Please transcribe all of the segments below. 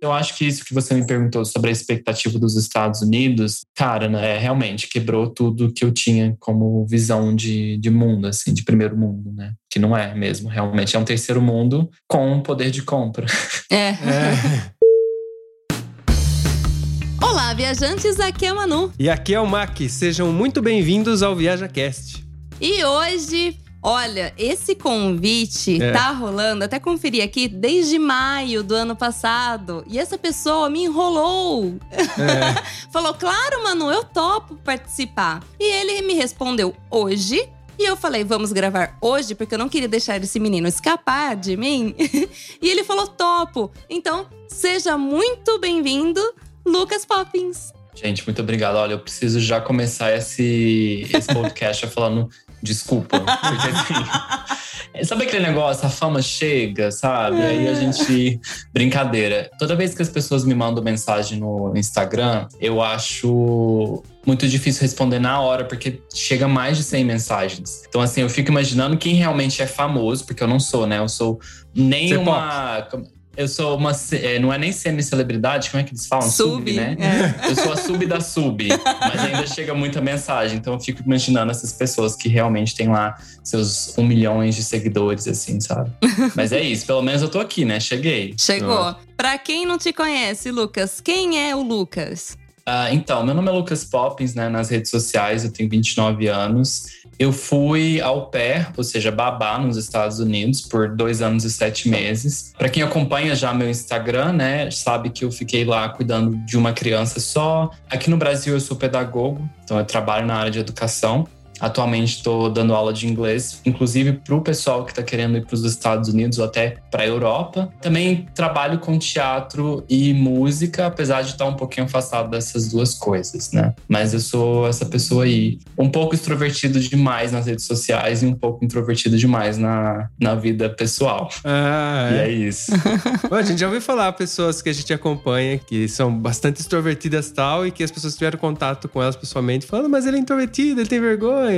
Eu acho que isso que você me perguntou sobre a expectativa dos Estados Unidos, cara, né, realmente quebrou tudo que eu tinha como visão de, de mundo, assim, de primeiro mundo, né? Que não é mesmo, realmente é um terceiro mundo com poder de compra. É. é. Olá, viajantes, aqui é o Manu. E aqui é o Mac. Sejam muito bem-vindos ao ViajaCast. E hoje Olha, esse convite é. tá rolando, até conferi aqui, desde maio do ano passado. E essa pessoa me enrolou. É. Falou, claro, mano, eu topo participar. E ele me respondeu hoje. E eu falei, vamos gravar hoje, porque eu não queria deixar esse menino escapar de mim. e ele falou, topo. Então, seja muito bem-vindo, Lucas Poppins. Gente, muito obrigado. Olha, eu preciso já começar esse, esse podcast falando desculpa. Porque assim. sabe aquele negócio, a fama chega, sabe? É. Aí a gente. Brincadeira. Toda vez que as pessoas me mandam mensagem no Instagram, eu acho muito difícil responder na hora, porque chega mais de 100 mensagens. Então, assim, eu fico imaginando quem realmente é famoso, porque eu não sou, né? Eu sou nem Você uma. Eu sou uma. É, não é nem semi-celebridade, como é que eles falam? Sub, sub né? É. Eu sou a sub da sub, mas ainda chega muita mensagem. Então eu fico imaginando essas pessoas que realmente têm lá seus um milhão de seguidores, assim, sabe? Mas é isso, pelo menos eu tô aqui, né? Cheguei. Chegou. Pra quem não te conhece, Lucas, quem é o Lucas? Uh, então, meu nome é Lucas Poppins, né? Nas redes sociais, eu tenho 29 anos. Eu fui ao pair, ou seja, babá nos Estados Unidos por dois anos e sete meses. Para quem acompanha já meu Instagram, né, sabe que eu fiquei lá cuidando de uma criança só. Aqui no Brasil eu sou pedagogo, então eu trabalho na área de educação. Atualmente estou dando aula de inglês, inclusive para o pessoal que está querendo ir para os Estados Unidos ou até para a Europa. Também trabalho com teatro e música, apesar de estar um pouquinho afastado dessas duas coisas, né? Mas eu sou essa pessoa aí, um pouco extrovertido demais nas redes sociais e um pouco introvertido demais na, na vida pessoal. Ah, é. E é isso. Bom, a gente já ouviu falar pessoas que a gente acompanha que são bastante extrovertidas tal e que as pessoas tiveram contato com elas pessoalmente, falando, mas ele é introvertido, ele tem vergonha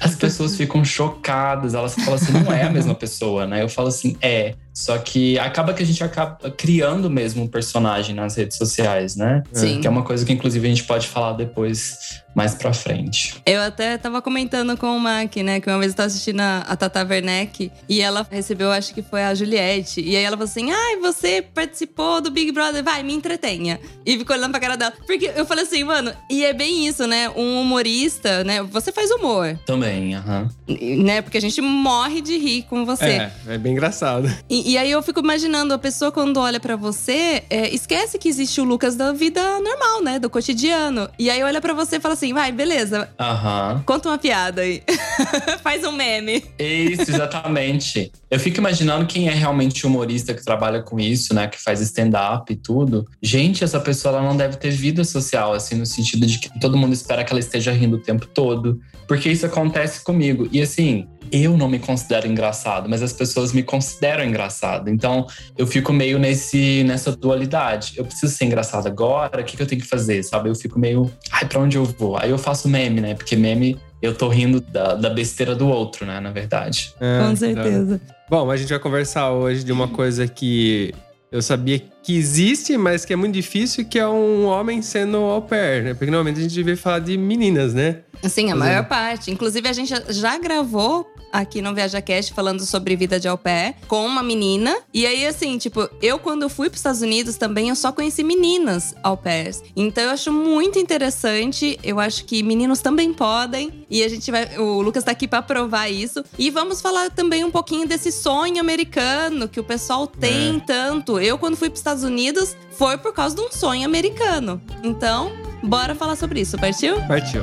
as pessoas ficam chocadas, elas falam assim, não é a mesma pessoa, né? Eu falo assim, é. Só que acaba que a gente acaba criando mesmo um personagem nas redes sociais, né? Sim. Que é uma coisa que, inclusive, a gente pode falar depois mais pra frente. Eu até tava comentando com o Mac, né? Que uma vez eu tava assistindo a, a Tata Werneck e ela recebeu, acho que foi a Juliette. E aí ela falou assim: ai, você participou do Big Brother, vai, me entretenha. E ficou olhando pra cara dela. Porque eu falei assim, mano, e é bem isso, né? Um humorista, né? Você faz humor. Também, aham. Uh -huh. Né? Porque a gente morre de rir com você. É, é bem engraçado. E, e aí eu fico imaginando, a pessoa quando olha para você, é, esquece que existe o Lucas da vida normal, né? Do cotidiano. E aí olha para você e fala assim: vai, beleza. Aham. Conta uma piada aí. Faz um meme. Isso, exatamente. Eu fico imaginando quem é realmente humorista que trabalha com isso, né? Que faz stand-up e tudo. Gente, essa pessoa ela não deve ter vida social, assim, no sentido de que todo mundo espera que ela esteja rindo o tempo todo. Porque isso acontece comigo. E assim, eu não me considero engraçado, mas as pessoas me consideram engraçado. Então eu fico meio nesse, nessa dualidade. Eu preciso ser engraçado agora, o que, que eu tenho que fazer, sabe? Eu fico meio, ai, pra onde eu vou? Aí eu faço meme, né? Porque meme eu tô rindo da, da besteira do outro, né? Na verdade. É, Com certeza. É. Bom, a gente vai conversar hoje de uma coisa que eu sabia que existe, mas que é muito difícil, que é um homem sendo au pair, né? Porque normalmente a gente devia falar de meninas, né? Sim, a maior parte. Inclusive, a gente já gravou aqui no ViajaCast falando sobre vida de au pair com uma menina. E aí, assim, tipo, eu quando fui para os Estados Unidos também, eu só conheci meninas au pairs. Então eu acho muito interessante. Eu acho que meninos também podem. E a gente vai. O Lucas tá aqui para provar isso. E vamos falar também um pouquinho desse sonho americano que o pessoal tem é. tanto. Eu, quando fui para os Estados Unidos, foi por causa de um sonho americano. Então, bora falar sobre isso. Partiu? Partiu.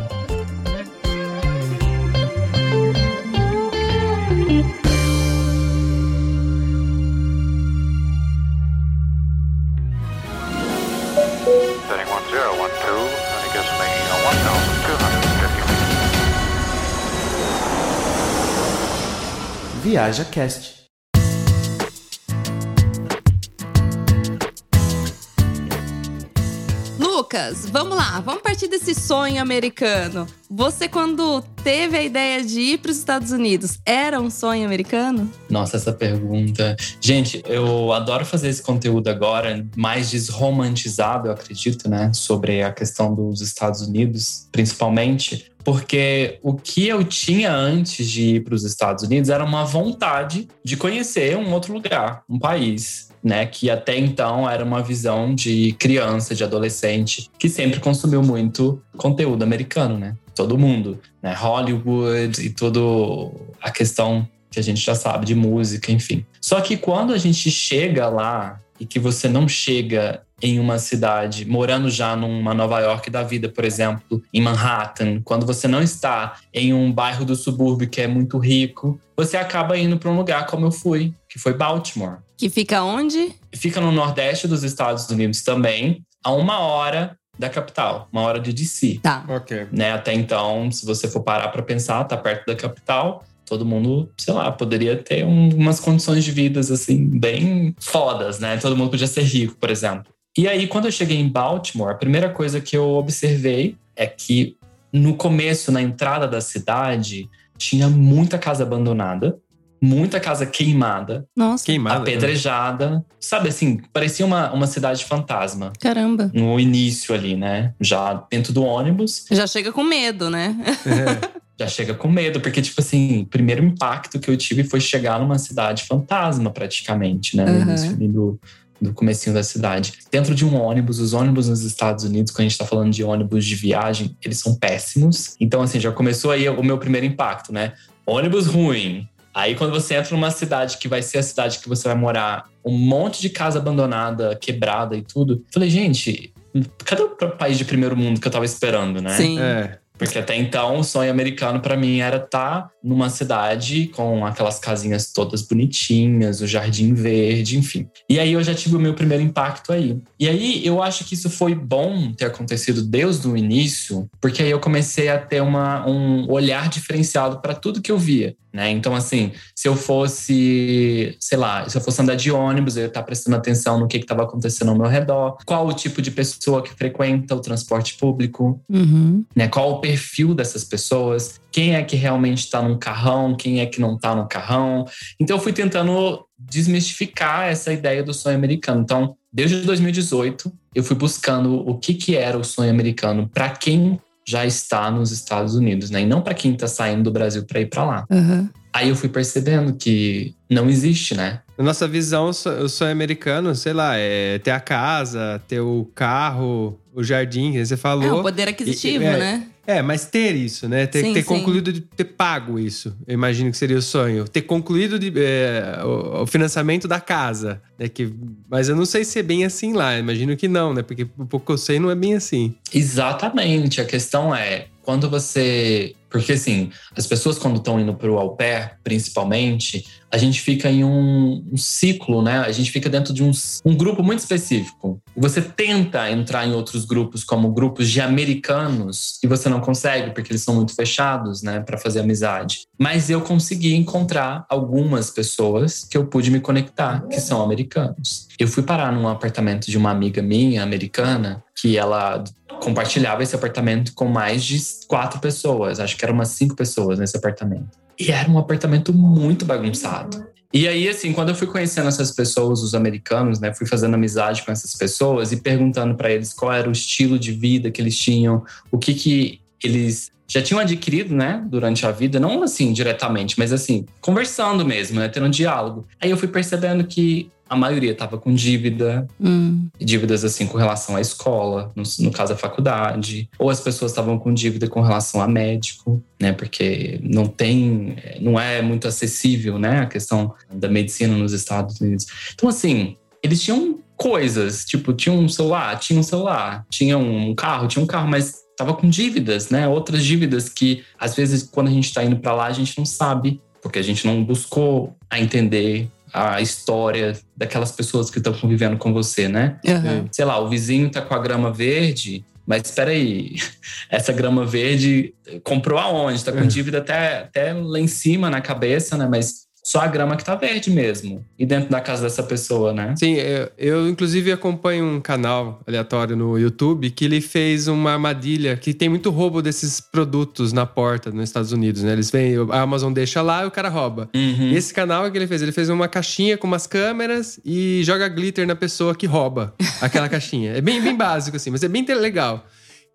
Viaja Cast. Lucas, vamos lá, vamos partir desse sonho americano. Você, quando teve a ideia de ir para os Estados Unidos, era um sonho americano? Nossa, essa pergunta. Gente, eu adoro fazer esse conteúdo agora, mais desromantizado, eu acredito, né? Sobre a questão dos Estados Unidos, principalmente. Porque o que eu tinha antes de ir para os Estados Unidos era uma vontade de conhecer um outro lugar, um país né? Que até então era uma visão de criança, de adolescente, que sempre consumiu muito conteúdo americano, né? Todo mundo, né? Hollywood e tudo a questão que a gente já sabe de música, enfim. Só que quando a gente chega lá e que você não chega em uma cidade, morando já numa Nova York da vida, por exemplo, em Manhattan, quando você não está em um bairro do subúrbio que é muito rico, você acaba indo para um lugar como eu fui, que foi Baltimore. Que fica onde? Fica no nordeste dos Estados Unidos também, a uma hora da capital, uma hora de DC. Tá. Ok. Né? Até então, se você for parar para pensar, tá perto da capital, todo mundo, sei lá, poderia ter um, umas condições de vidas assim bem fodas, né? Todo mundo podia ser rico, por exemplo. E aí, quando eu cheguei em Baltimore, a primeira coisa que eu observei é que no começo, na entrada da cidade, tinha muita casa abandonada muita casa queimada. Nossa. Queimada. Apedrejada. Sabe assim, parecia uma, uma cidade fantasma. Caramba. No início ali, né? Já dentro do ônibus. Já chega com medo, né? É. Já chega com medo, porque, tipo assim, o primeiro impacto que eu tive foi chegar numa cidade fantasma, praticamente, né? No Uhum. início ali do, do comecinho da cidade. Dentro de um ônibus, os ônibus nos Estados Unidos, quando a gente tá falando de ônibus de viagem, eles são péssimos. Então, assim, já começou aí o meu primeiro impacto, né? Ônibus ruim, Aí, quando você entra numa cidade que vai ser a cidade que você vai morar, um monte de casa abandonada, quebrada e tudo. eu Falei, gente, cadê o país de primeiro mundo que eu tava esperando, né? Sim. É. Porque até então o sonho americano para mim era estar numa cidade com aquelas casinhas todas bonitinhas, o jardim verde, enfim. E aí eu já tive o meu primeiro impacto aí. E aí eu acho que isso foi bom ter acontecido desde o início, porque aí eu comecei a ter uma, um olhar diferenciado para tudo que eu via. Né? Então, assim, se eu fosse, sei lá, se eu fosse andar de ônibus, eu ia estar prestando atenção no que estava acontecendo ao meu redor, qual o tipo de pessoa que frequenta o transporte público, Uhum. né? Qual o perfil dessas pessoas? Quem é que realmente está num carrão? Quem é que não está no carrão? Então eu fui tentando desmistificar essa ideia do sonho americano. Então, desde 2018, eu fui buscando o que que era o sonho americano para quem já está nos Estados Unidos, né? E não para quem está saindo do Brasil para ir para lá. Uhum. Aí eu fui percebendo que não existe, né? Na nossa visão, o so- o sonho americano, sei lá, é ter a casa, ter o carro, o jardim, que você É falou. o poder aquisitivo, E- é, né? É, mas ter isso, né? Ter, Sim, ter sim. concluído, de ter pago isso. Eu imagino que seria o sonho. Ter concluído de, é, o, o financiamento da casa. Né? Que, mas eu não sei se é bem assim lá. Imagino que não, né? Porque o pouco que eu sei não é bem assim. Exatamente. A questão é quando você. Porque assim, as pessoas quando estão indo para o au pair, principalmente, a gente fica em um, um ciclo, né? A gente fica dentro de um, um grupo muito específico. Você tenta entrar em outros grupos, como grupos de americanos, e você não consegue, porque eles são muito fechados, né, para fazer amizade. Mas eu consegui encontrar algumas pessoas que eu pude me conectar, que são americanos. Eu fui parar num apartamento de uma amiga minha, americana, que ela compartilhava esse apartamento com mais de quatro pessoas. Acho que eram umas cinco pessoas nesse apartamento. E era um apartamento muito bagunçado. E aí, assim, quando eu fui conhecendo essas pessoas, os americanos, né, fui fazendo amizade com essas pessoas e perguntando para eles qual era o estilo de vida que eles tinham, o que que eles já tinham adquirido, né, durante a vida, não assim diretamente, mas assim, conversando mesmo, né, tendo um diálogo. Aí eu fui percebendo que a maioria estava com dívida, Hum. dívidas assim com relação à escola, no, no caso a faculdade, ou as pessoas estavam com dívida com relação a médico, né? Porque não tem, não é muito acessível, né? A questão da medicina nos Estados Unidos. Então assim, eles tinham coisas, tipo, tinha um celular, tinha um celular, tinha um carro, tinha um carro, mas tava com dívidas, né? Outras dívidas que às vezes quando a gente está indo para lá a gente não sabe, porque a gente não buscou a entender a história daquelas pessoas que estão convivendo com você, né? Uhum. Sei lá, o vizinho tá com a grama verde, mas espera aí, essa grama verde comprou aonde? Tá com É. dívida até, até lá em cima na cabeça, né? Mas só a grama que tá verde mesmo. E dentro da casa dessa pessoa, né? Sim, eu, eu inclusive acompanho um canal aleatório no YouTube que ele fez uma armadilha que tem muito roubo desses produtos na porta nos Estados Unidos, né? Eles vêm, a Amazon deixa lá e o cara rouba. Uhum. E esse canal que ele fez, ele fez uma caixinha com umas câmeras e joga glitter na pessoa que rouba aquela caixinha. É bem, bem básico assim, mas é bem legal.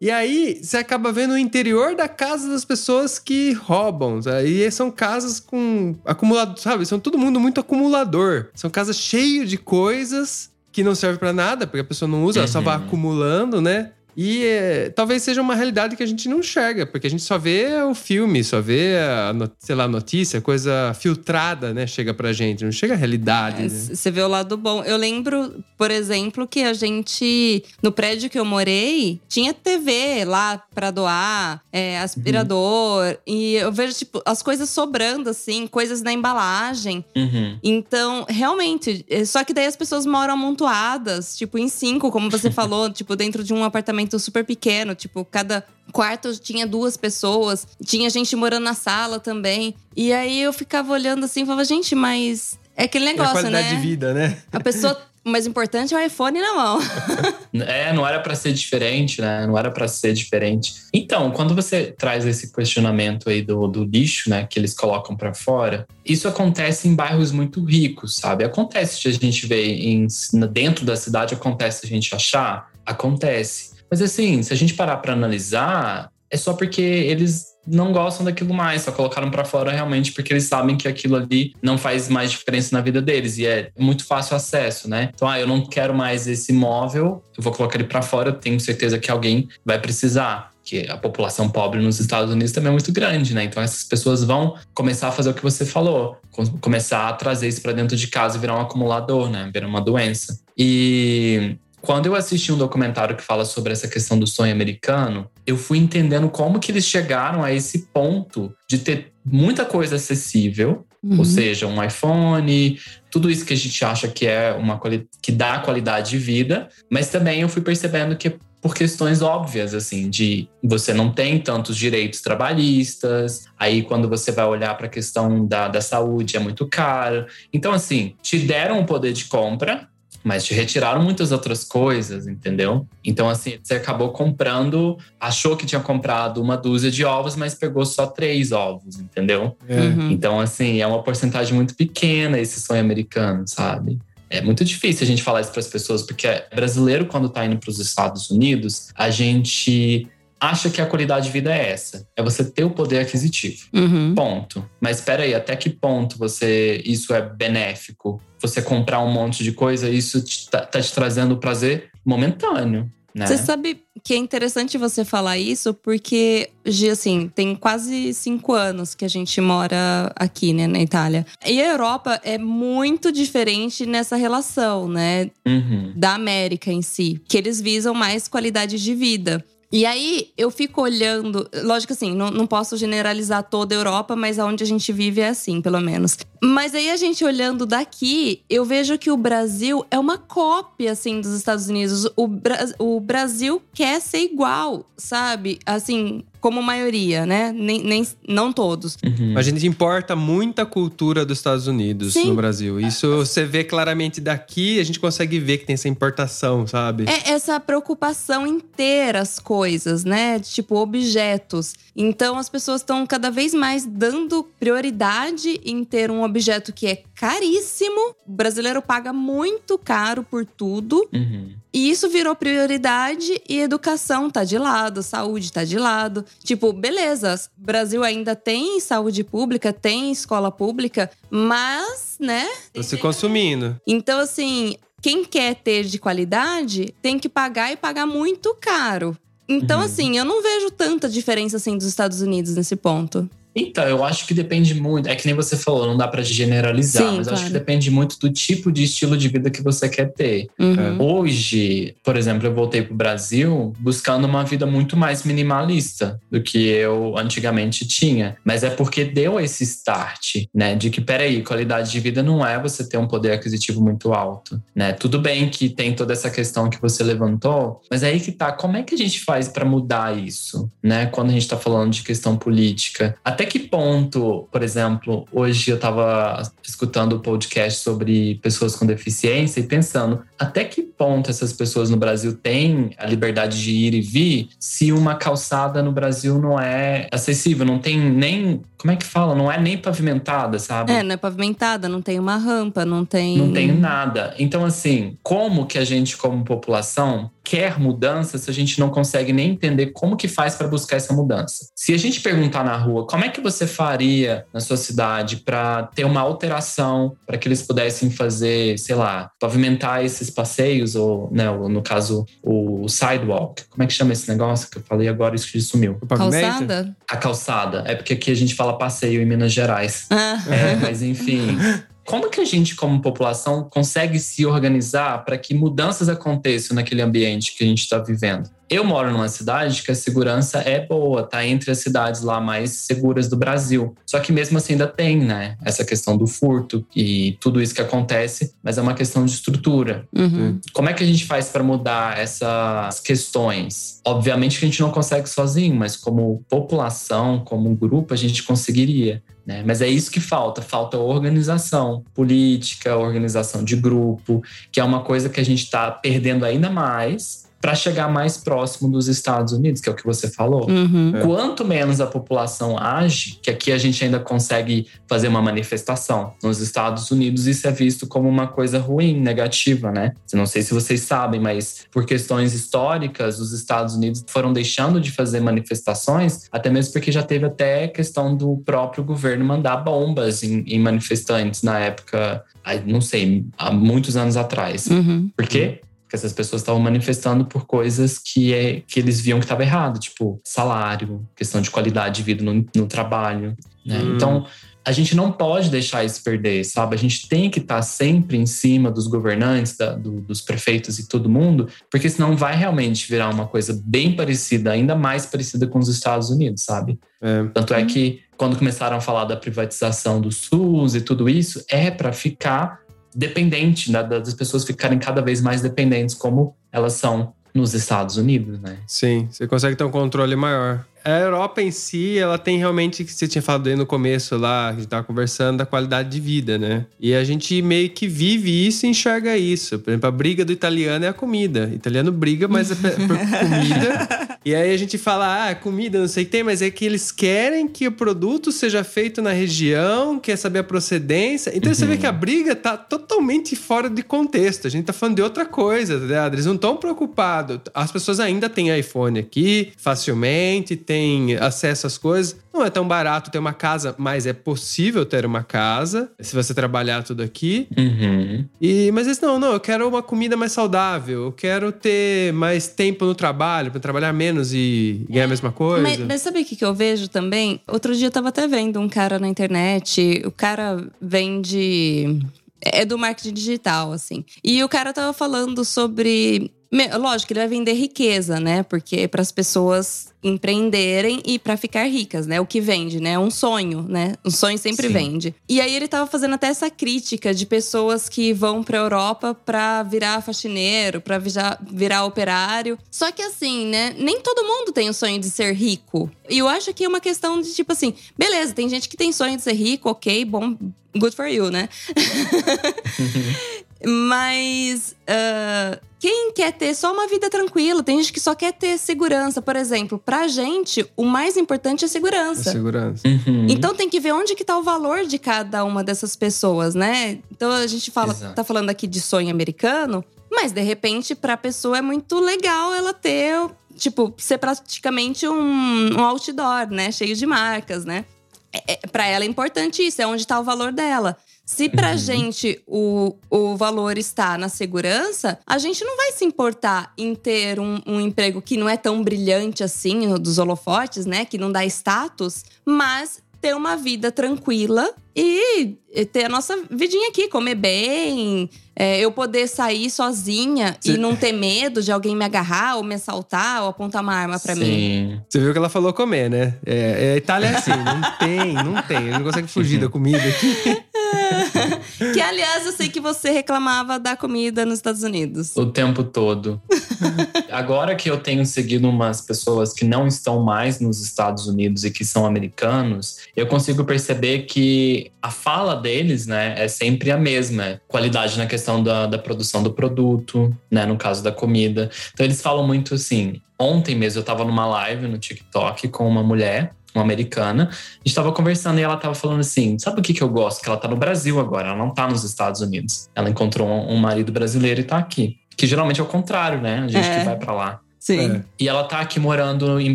E aí, você acaba vendo o interior da casa das pessoas que roubam. E são casas com acumulador, sabe? São todo mundo muito acumulador. São casas cheias de coisas que não servem para nada, porque a pessoa não usa, ela só vai Uhum. acumulando, né? E é, talvez seja uma realidade que a gente não enxerga, porque a gente só vê o filme, só vê a, sei lá, notícia, coisa filtrada, né? Chega pra gente, não chega a realidade. né? Você vê o lado bom. Eu lembro, por exemplo, que a gente, no prédio que eu morei, tinha TV lá pra doar, é, aspirador. E eu vejo, tipo, as coisas sobrando, assim, coisas na embalagem. Uhum. Então, realmente, é, só que daí as pessoas moram amontoadas, tipo, em cinco, como você falou, tipo, dentro de um apartamento super pequeno, tipo, cada quarto tinha duas pessoas, tinha gente morando na sala também. E aí eu ficava olhando assim e falava, gente, mas é aquele É a negócio, qualidade né? de vida, né? A pessoa. O mais importante é o iPhone na mão. É, não era pra ser diferente, né? Não era pra ser diferente. Então, quando você traz esse questionamento aí do, do lixo, né, que eles colocam pra fora, isso acontece em bairros muito ricos, sabe? Acontece de a gente ver em, dentro da cidade, acontece a gente achar, acontece. Mas assim, se a gente parar pra analisar, é só porque eles não gostam daquilo mais, só colocaram pra fora realmente porque eles sabem que aquilo ali não faz mais diferença na vida deles e é muito fácil acesso, né? Então, ah, eu não quero mais esse imóvel, eu vou colocar ele pra fora, tenho certeza que alguém vai precisar. Que a população pobre nos Estados Unidos também é muito grande, né? Então essas pessoas vão começar a fazer o que você falou, com- começar a trazer isso pra dentro de casa e virar um acumulador, né? Virar uma doença. E quando eu assisti um documentário que fala sobre essa questão do sonho americano, eu fui entendendo como que eles chegaram a esse ponto de ter muita coisa acessível, Uhum. ou seja, um iPhone, tudo isso que a gente acha que é uma que dá qualidade de vida, mas também eu fui percebendo que por questões óbvias, assim, de você não tem tantos direitos trabalhistas, aí quando você vai olhar para a questão da, da saúde é muito caro. Então, assim, te deram o poder de compra, mas te retiraram muitas outras coisas, entendeu? Então, assim, você acabou comprando, achou que tinha comprado uma dúzia de ovos, mas pegou só três ovos, entendeu? É. Uhum. Então, assim, é uma porcentagem muito pequena esse sonho americano, sabe? É muito difícil a gente falar isso para as pessoas, porque brasileiro, quando tá indo para os Estados Unidos, a gente acha que a qualidade de vida é essa: é você ter o poder aquisitivo. Uhum. Ponto. Mas espera aí, até que ponto você isso é benéfico? Você comprar um monte de coisa, isso te, tá, tá te trazendo prazer momentâneo, né? Você sabe que é interessante você falar isso, porque, assim, tem quase cinco anos que a gente mora aqui, né, na Itália. E a Europa é muito diferente nessa relação, né, Uhum. da América em si, que eles visam mais qualidade de vida. E aí eu fico olhando, lógico assim, não, não posso generalizar toda a Europa, mas aonde a gente vive é assim, pelo menos. Mas aí a gente olhando daqui, eu vejo que o Brasil é uma cópia assim dos Estados Unidos. O, Bra- o Brasil quer ser igual, sabe? Assim, como maioria, né? Nem, nem, não todos. Uhum. A gente importa muita cultura dos Estados Unidos Sim. no Brasil. Isso você vê claramente daqui, a gente consegue ver que tem essa importação, sabe? É essa preocupação em ter as coisas, né? Tipo, objetos. Então, as pessoas estão cada vez mais dando prioridade em ter um objeto que é caríssimo. O brasileiro paga muito caro por tudo. Uhum. E isso virou prioridade e educação tá de lado, saúde tá de lado. Tipo, beleza, Brasil ainda tem saúde pública, tem escola pública, mas, né? Você consumindo. Então, assim, quem quer ter de qualidade tem que pagar e pagar muito caro. Então, Uhum. assim, eu não vejo tanta diferença assim dos Estados Unidos nesse ponto. Então, eu acho que depende muito. É que nem você falou, não dá pra generalizar, Sim, mas eu acho que claro. depende muito do tipo de estilo de vida que você quer ter. Uhum. Hoje, por exemplo, eu voltei pro Brasil buscando uma vida muito mais minimalista do que eu antigamente tinha. Mas é porque deu esse start, né? De que, peraí, qualidade de vida não é você ter um poder aquisitivo muito alto, né? Tudo bem que tem toda essa questão que você levantou, mas aí que tá, como é que a gente faz pra mudar isso, né? Quando a gente tá falando de questão política. Até até que ponto, por exemplo, hoje eu estava escutando o podcast sobre pessoas com deficiência e pensando até que ponto essas pessoas no Brasil têm a liberdade de ir e vir se uma calçada no Brasil não é acessível, não tem nem. Como é que fala? Não é nem pavimentada, sabe? É, não é pavimentada, não tem uma rampa, não tem. Não tem nada. Então, assim, como que a gente, como população, quer mudança se a gente não consegue nem entender como que faz para buscar essa mudança. Se a gente perguntar na rua, como é que você faria na sua cidade para ter uma alteração, para que eles pudessem fazer, sei lá, pavimentar esses passeios ou, né, no caso, o sidewalk. Como é que chama esse negócio que eu falei agora isso que sumiu? Calçada? A calçada. É porque aqui a gente fala passeio em Minas Gerais. Ah. É, mas enfim, como que a gente, como população, consegue se organizar para que mudanças aconteçam naquele ambiente que a gente está vivendo? Eu moro numa cidade que a segurança é boa, tá entre as cidades lá mais seguras do Brasil. Só que mesmo assim ainda tem, né, essa questão do furto e tudo isso que acontece, mas é uma questão de estrutura. Uhum. Como é que a gente faz para mudar essas questões? Obviamente que a gente não consegue sozinho, mas como população, como grupo, a gente conseguiria. Né? Mas é isso que falta, falta organização política, organização de grupo, que é uma coisa que a gente está perdendo ainda mais para chegar mais próximo dos Estados Unidos, que é o que você falou. Uhum. É. Quanto menos a população age, que aqui a gente ainda consegue fazer uma manifestação. Nos Estados Unidos, isso é visto como uma coisa ruim, negativa, né? Não sei se vocês sabem, mas por questões históricas, os Estados Unidos foram deixando de fazer manifestações, até mesmo porque já teve até questão do próprio governo mandar bombas em, em manifestantes na época, não sei, há muitos anos atrás. Uhum. Por quê? Porque essas pessoas estavam manifestando por coisas que, é, que eles viam que estava errado, tipo salário, questão de qualidade de vida no, no trabalho. Né? Hum. Então, a gente não pode deixar isso perder, sabe? A gente tem que estar sempre em cima dos governantes, da- do- dos prefeitos e todo mundo, porque senão vai realmente virar uma coisa bem parecida, ainda mais parecida com os Estados Unidos, sabe? É. Tanto é que quando começaram a falar da privatização do SUS e tudo isso, é para ficar dependente, né, das pessoas ficarem cada vez mais dependentes, como elas são nos Estados Unidos, né? Sim, você consegue ter um controle maior. A Europa em si, ela tem realmente, que você tinha falado aí no começo lá, que a gente tava conversando, da qualidade de vida, né? E a gente meio que vive isso e enxerga isso. Por exemplo, a briga do italiano é a comida. O italiano briga, mas é por comida. E aí a gente fala, ah, comida, não sei o que tem, mas é que eles querem que o produto seja feito na região, quer saber a procedência. Então você vê que a briga tá totalmente fora de contexto. A gente tá falando de outra coisa, tá ligado? Eles não estão preocupados. As pessoas ainda têm iPhone aqui, facilmente, têm acesso às coisas. Não é tão barato ter uma casa, mas é possível ter uma casa, se você trabalhar tudo aqui. Uhum. E, mas eles não, não, eu quero uma comida mais saudável, eu quero ter mais tempo no trabalho, para trabalhar menos e ganhar a mesma coisa. Mas, mas sabe o que, que eu vejo também? Outro dia eu tava até vendo um cara na internet, o cara vende. É do marketing digital, assim. E o cara tava falando sobre. Lógico, ele vai vender riqueza, né? Porque para as pessoas empreenderem e para ficar ricas, né? O que vende, né? Um sonho, né? Um sonho sempre Sim. vende. E aí ele tava fazendo até essa crítica de pessoas que vão pra Europa pra virar faxineiro, pra virar, virar operário. Só que assim, né? Nem todo mundo tem o sonho de ser rico. E eu acho que é uma questão de tipo assim, beleza, tem gente que tem sonho de ser rico, ok, bom, good for you, né? Mas ah, quem quer ter só uma vida tranquila? Tem gente que só quer ter segurança. Por exemplo, pra gente, o mais importante é segurança. segurança. Uhum. Então tem que ver onde que tá o valor de cada uma dessas pessoas, né? Então a gente fala, Exato. tá falando aqui de sonho americano, mas de repente pra pessoa é muito legal ela ter, tipo, ser praticamente um, um outdoor, né? Cheio de marcas, né? É, é, para ela é importante isso, é onde tá o valor dela. Se pra Uhum. gente o, o valor está na segurança, a gente não vai se importar em ter um, um emprego que não é tão brilhante assim, dos holofotes, né? Que não dá status, mas ter uma vida tranquila e ter a nossa vidinha aqui, comer bem, é, eu poder sair sozinha Cê- e não ter medo de alguém me agarrar ou me assaltar ou apontar uma arma pra mim. Sim. Você viu que ela falou comer, né? É, é, a Itália é assim, não tem, não tem. Não consegue fugir da comida aqui. Que, aliás, eu sei que você reclamava da comida nos Estados Unidos. O tempo todo. Agora que eu tenho seguido umas pessoas que não estão mais nos Estados Unidos e que são americanos, eu consigo perceber que a fala deles, né, é sempre a mesma. Qualidade na questão da, da produção do produto, né, no caso da comida. Então eles falam muito assim. Ontem mesmo eu estava numa live no TikTok com uma mulher uma americana. A gente estava conversando e ela estava falando assim: sabe o que, que eu gosto? Que ela está no Brasil agora, ela não está nos Estados Unidos. Ela encontrou um, um marido brasileiro e está aqui. Que geralmente é o contrário, né? A gente é. que vai para lá. Sim. É. E ela tá aqui morando em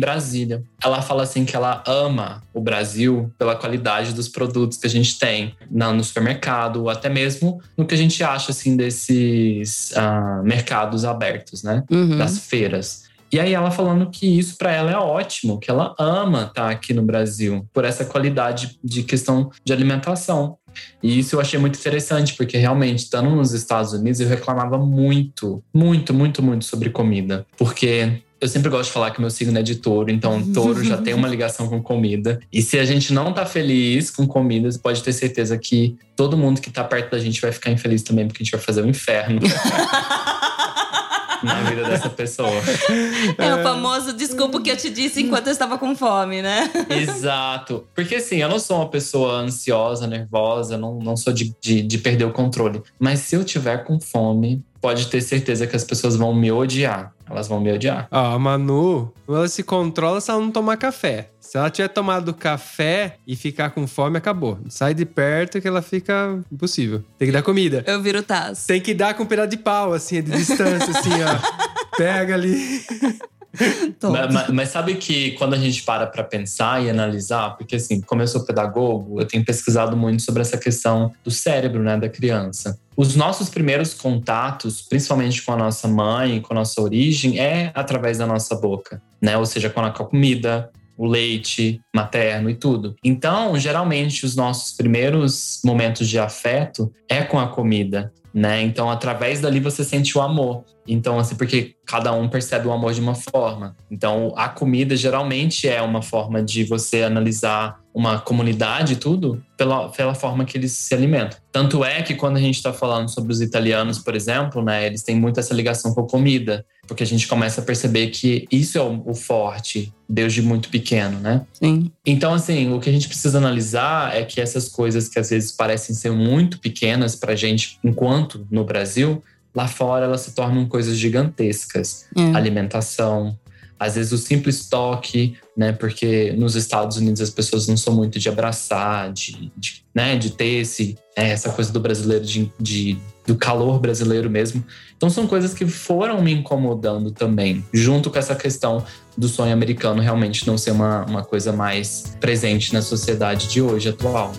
Brasília. Ela fala assim que ela ama o Brasil pela qualidade dos produtos que a gente tem no supermercado, até mesmo no que a gente acha assim desses uh, mercados abertos, né? Uhum. Das feiras. E aí ela falando que isso para ela é ótimo, que ela ama estar tá aqui no Brasil por essa qualidade de questão de alimentação. E isso eu achei muito interessante, porque realmente, estando nos Estados Unidos, eu reclamava muito, muito, muito, muito sobre comida. Porque eu sempre gosto de falar que meu signo é de touro, então touro já tem uma ligação com comida. E se a gente não tá feliz com comida, você pode ter certeza que todo mundo que tá perto da gente vai ficar infeliz também, porque a gente vai fazer o um inferno. na vida dessa pessoa. É o famoso desculpa que eu te disse enquanto eu estava com fome, né? Exato. Porque assim, eu não sou uma pessoa ansiosa, nervosa, não, não sou de, de, de perder o controle. Mas se eu tiver com fome, pode ter certeza que as pessoas vão me odiar. Elas vão me odiar. Ah, a Manu, ela se controla se ela não tomar café. Se ela tiver tomado café e ficar com fome, acabou. Sai de perto que ela fica impossível. Tem que dar comida. Eu viro taça. Tem que dar com um pedaço de pau, assim, de distância, assim, ó. Pega ali. mas, mas, mas, sabe que quando a gente para para pensar e analisar, porque assim, como eu sou pedagogo, eu tenho pesquisado muito sobre essa questão do cérebro, né, da criança. Os nossos primeiros contatos, principalmente com a nossa mãe, com a nossa origem, é através da nossa boca, né? Ou seja, com a comida, o leite materno e tudo. Então, geralmente, os nossos primeiros momentos de afeto é com a comida, né? Então, através dali você sente o amor. Então, assim, porque cada um percebe o amor de uma forma. Então, a comida geralmente é uma forma de você analisar uma comunidade e tudo pela, pela forma que eles se alimentam. Tanto é que quando a gente está falando sobre os italianos, por exemplo, né, eles têm muito essa ligação com a comida, porque a gente começa a perceber que isso é o, forte desde muito pequeno, né? Sim. Então, assim, o que a gente precisa analisar é que essas coisas que às vezes parecem ser muito pequenas para a gente, enquanto no Brasil, Lá fora elas se tornam coisas gigantescas. É. Alimentação, às vezes o simples toque, né? Porque nos Estados Unidos as pessoas não são muito de abraçar, de, de né? De ter esse, é, essa coisa do brasileiro, de, de, do calor brasileiro mesmo. Então são coisas que foram me incomodando também, junto com essa questão do sonho americano realmente não ser uma, uma coisa mais presente na sociedade de hoje atual.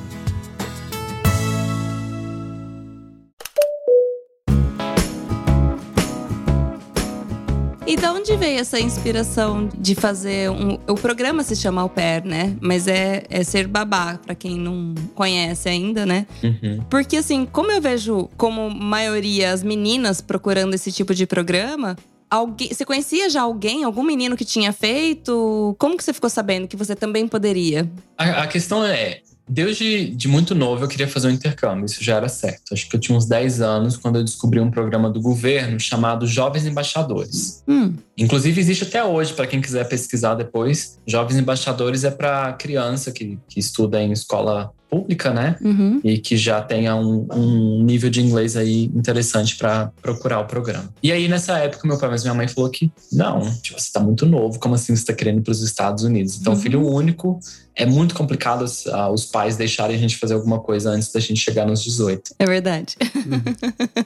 Onde veio essa inspiração de fazer um. O programa se chama Au Pair, né? Mas é, é ser babá, para quem não conhece ainda, né? Uhum. Porque, assim, como eu vejo como maioria as meninas procurando esse tipo de programa, Alguém, você conhecia já alguém, algum menino que tinha feito? Como que você ficou sabendo que você também poderia? A, a questão é, Desde de muito novo eu queria fazer um intercâmbio, isso já era certo. Acho que eu tinha uns 10 anos quando eu descobri um programa do governo chamado Jovens Embaixadores. Hum. Inclusive existe até hoje, para quem quiser pesquisar depois. Jovens Embaixadores é para criança que, que estuda em escola pública, né? Uhum. E que já tenha um, um nível de inglês aí interessante para procurar o programa. E aí, nessa época, meu pai e minha mãe falou que não, tipo, você tá muito novo, como assim você tá querendo para os Estados Unidos? Então, uhum. filho único, é muito complicado os, uh, os, pais deixarem a gente fazer alguma coisa antes da gente chegar nos 18. É verdade. Uhum.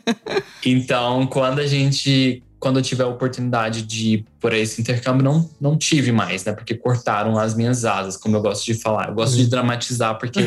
então, quando a gente quando eu tive a oportunidade de ir por esse intercâmbio, não, não tive mais, né? Porque cortaram as minhas asas, como eu gosto de falar. Eu gosto de dramatizar, porque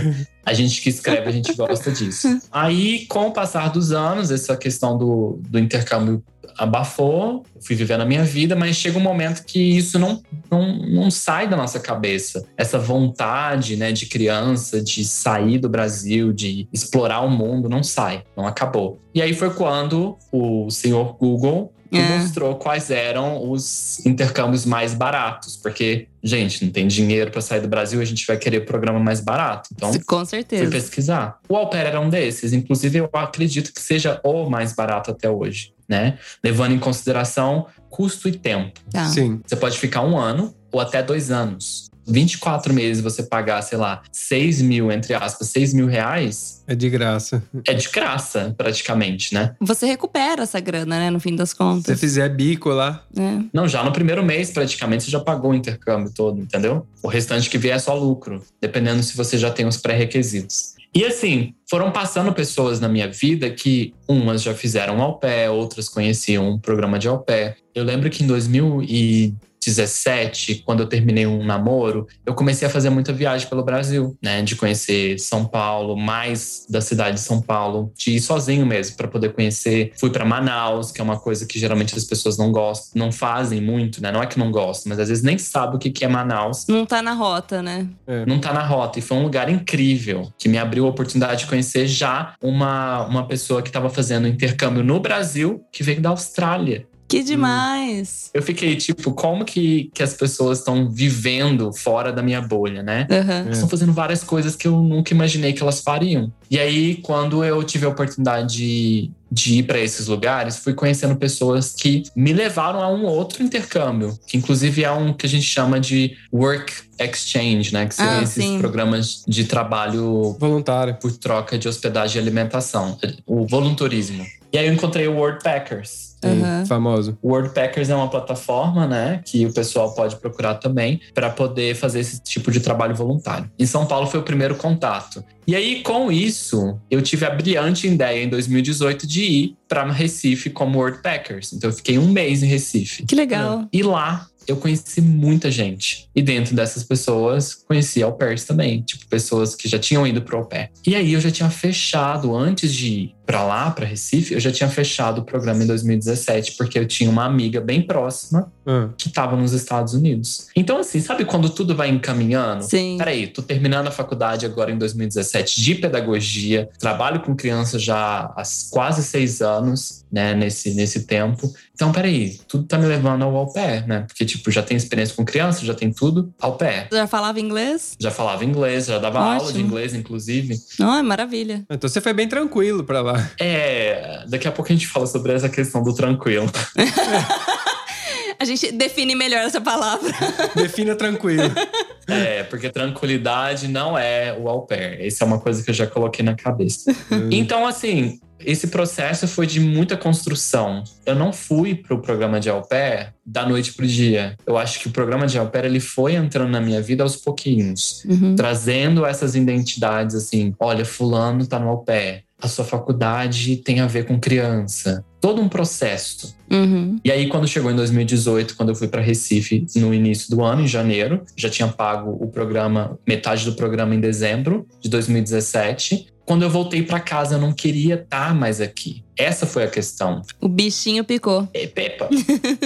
a gente que escreve, a gente gosta disso. Aí, com o passar dos anos, essa questão do, do intercâmbio abafou, fui vivendo a minha vida, mas chega um momento que isso não, não, não sai da nossa cabeça. Essa vontade né, de criança de sair do Brasil, de explorar o mundo, não sai, não acabou. E aí foi quando o senhor Google e É. mostrou quais eram os intercâmbios mais baratos. Porque, gente, não tem dinheiro para sair do Brasil, a gente vai querer programa mais barato. Então, Com fui certeza. pesquisar. O Au Pair era um desses. Inclusive, eu acredito que seja o mais barato até hoje, né? Levando em consideração custo e tempo. Tá. Sim. Você pode ficar um ano ou até dois anos. 24 meses você pagar, sei lá, 6 mil, entre aspas, 6 mil reais, É de graça. é de graça, praticamente, né? Você recupera essa grana, né? No fim das Se você contas. fizer bico lá, É. Não, já no primeiro mês, praticamente, você já pagou o intercâmbio todo, entendeu? O restante que vier é só lucro, dependendo se você já tem os pré-requisitos. E assim, foram passando pessoas na minha vida que umas já fizeram au pair, outras conheciam um programa de au pair. Eu lembro que em 2017, quando eu terminei um namoro, eu comecei a fazer muita viagem pelo Brasil, né? De conhecer São Paulo, mais da cidade de São Paulo, de ir sozinho mesmo para poder conhecer. Fui para Manaus, que é uma coisa que geralmente as pessoas não gostam, não fazem muito, né? Não é que não gostam, mas às vezes nem sabem o que é Manaus Não tá na rota, né? não tá na rota. E foi um lugar incrível que me abriu a oportunidade de conhecer já uma, uma pessoa que estava fazendo intercâmbio no Brasil, que veio da Austrália. Que demais! Eu fiquei tipo, como que, que as pessoas estão vivendo fora da minha bolha, né? É. Estão fazendo várias coisas que eu nunca imaginei que elas fariam. E aí, quando eu tive a oportunidade de, de ir para esses lugares, fui conhecendo pessoas que me levaram a um outro intercâmbio, que inclusive é um que a gente chama de work exchange, né? Que são Ah, esses sim. programas de trabalho voluntário. por troca de hospedagem e alimentação, o voluntarismo. E aí eu encontrei o World Packers. Sim, Aham. famoso. O World Packers é uma plataforma, né, que o pessoal pode procurar também para poder fazer esse tipo de trabalho voluntário. Em São Paulo foi o primeiro contato. E aí, com isso, eu tive a brilhante ideia em 2018 de ir para Recife como World Packers. Então, eu fiquei um mês em Recife. Que legal. E lá eu conheci muita gente. E dentro dessas pessoas, conheci au pairs também. Tipo, pessoas que já tinham ido pro au pair. E aí eu já tinha fechado, antes de ir pra lá, pra Recife, eu já tinha fechado o programa em 2017, porque eu tinha uma amiga bem próxima Ah, que estava nos Estados Unidos. Então, assim, sabe quando tudo vai encaminhando? Sim. Peraí, tô terminando a faculdade agora em 2017 de pedagogia, trabalho com criança já há quase seis anos, né, nesse, nesse tempo. Então, peraí, tudo tá me levando ao au pair, né? Porque, tipo, já tem experiência com criança, já tem tudo, au pair. Já falava inglês? Já falava inglês, já dava aula de Ótimo. inglês, inclusive. Não, é maravilha. então você foi bem tranquilo pra lá. É, daqui a pouco a gente fala sobre essa questão do tranquilo. A gente define melhor essa palavra. Defina tranquilo. É, porque tranquilidade não é o au pair. Essa é uma coisa que eu já coloquei na cabeça. Então, assim, esse processo foi de muita construção. Eu não fui pro programa de au pair da noite pro dia. Eu acho que o programa de au pair, ele foi entrando na minha vida aos pouquinhos. Uhum. Trazendo essas identidades, assim, olha, fulano tá no au pair. A sua faculdade tem a ver com criança. Todo um processo. Uhum. E aí, quando chegou em 2018, quando eu fui para Recife no início do ano, em janeiro, já tinha pago o programa, metade do programa em dezembro de 2017. Quando eu voltei para casa, eu não queria estar mais aqui. Essa foi a questão. O bichinho picou. Ei, Pepa,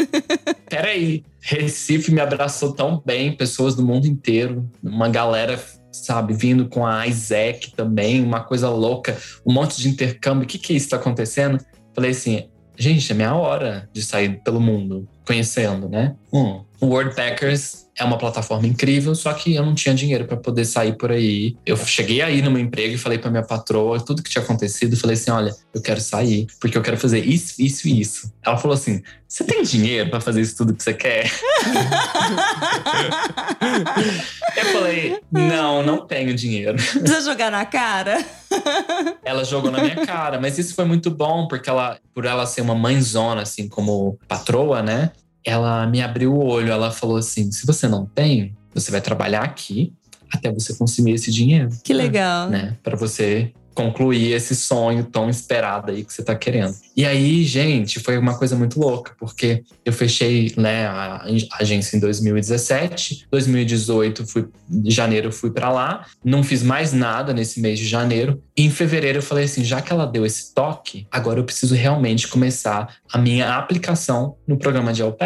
peraí. Recife me abraçou tão bem, pessoas do mundo inteiro, uma galera, sabe, vindo com a Isaac também, uma coisa louca, um monte de intercâmbio. O que que isso tá acontecendo? Falei assim, gente, é minha hora de sair pelo mundo, conhecendo, né? Hum, o World Packers é uma plataforma incrível, só que eu não tinha dinheiro para poder sair por aí. Eu cheguei aí no meu emprego e falei para minha patroa tudo que tinha acontecido. Falei assim: olha, eu quero sair porque eu quero fazer isso, isso e isso. Ela falou assim: você tem dinheiro para fazer isso tudo que você quer? eu falei: não, não tenho dinheiro. Precisa jogar na cara? Ela jogou na minha cara, mas isso foi muito bom porque ela, por ela ser uma mãezona, assim, como patroa, né? Ela me abriu o olho. Ela falou assim: se você não tem, você vai trabalhar aqui até você conseguir esse dinheiro, Que legal. né? Para você concluir esse sonho tão esperado aí que você tá querendo. E aí, gente, foi uma coisa muito louca, porque eu fechei né, a agência em 2017, 2018, fui, em janeiro fui para lá, não fiz mais nada nesse mês de janeiro, e em fevereiro eu falei assim, já que ela deu esse toque, agora eu preciso realmente começar a minha aplicação no programa de au.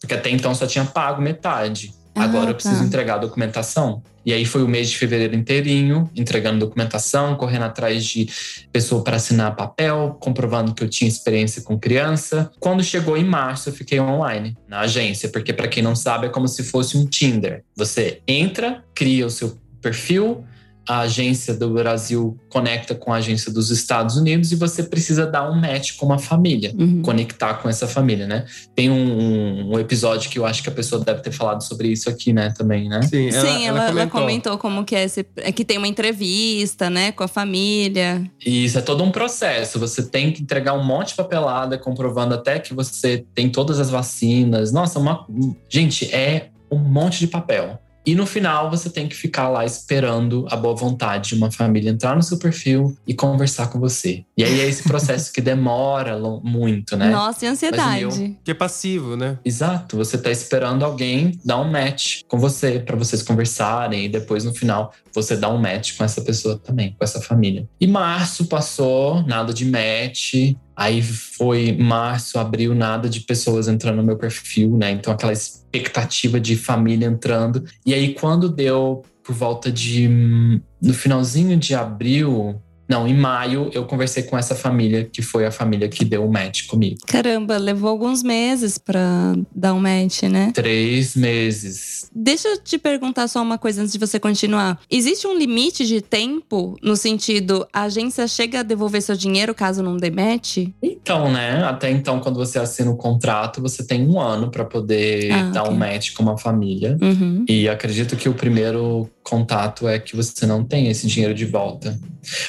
Porque até então só tinha pago metade. Agora Ah, eu preciso tá. entregar a documentação. E aí foi o mês de fevereiro inteirinho, entregando documentação, correndo atrás de pessoa para assinar papel, comprovando que eu tinha experiência com criança. Quando chegou em março, eu fiquei online na agência, porque para quem não sabe, é como se fosse um Tinder. Você entra, cria o seu perfil, a agência do Brasil conecta com a agência dos Estados Unidos e você precisa dar um match com uma família Uhum. conectar com essa família, né? Tem um, um episódio que eu acho que a pessoa deve ter falado sobre isso aqui, né? Também, né? Sim, ela, Sim, ela, ela comentou como que é, esse, é que tem uma entrevista, né, com a família. Isso é todo um processo. Você tem que entregar um monte de papelada, comprovando até que você tem todas as vacinas. Nossa, uma... gente, é um monte de papel. E no final você tem que ficar lá esperando a boa vontade de uma família entrar no seu perfil e conversar com você. E aí é esse processo que demora muito, né? Nossa, e ansiedade. Mas Que é passivo, né? Exato, você tá esperando alguém dar um match com você para vocês conversarem e depois no final você dá um match com essa pessoa também, com essa família. E março passou, nada de match. Aí foi março, abril, nada de pessoas entrando no meu perfil, né? Então aquela expectativa de família entrando. E aí quando deu por volta de hum, no finalzinho de abril, não, em maio eu conversei com essa família que foi a família que deu o match comigo. Caramba, levou alguns meses pra dar um match, né? Três meses. Deixa eu te perguntar só uma coisa antes de você continuar. Existe um limite de tempo no sentido a agência chega a devolver seu dinheiro caso não dê match? Então, né? Até então, quando você assina o contrato, você tem um ano para poder Ah, dar ok. um match com uma família. Uhum. E acredito que o primeiro contato é que você não tem esse dinheiro de volta.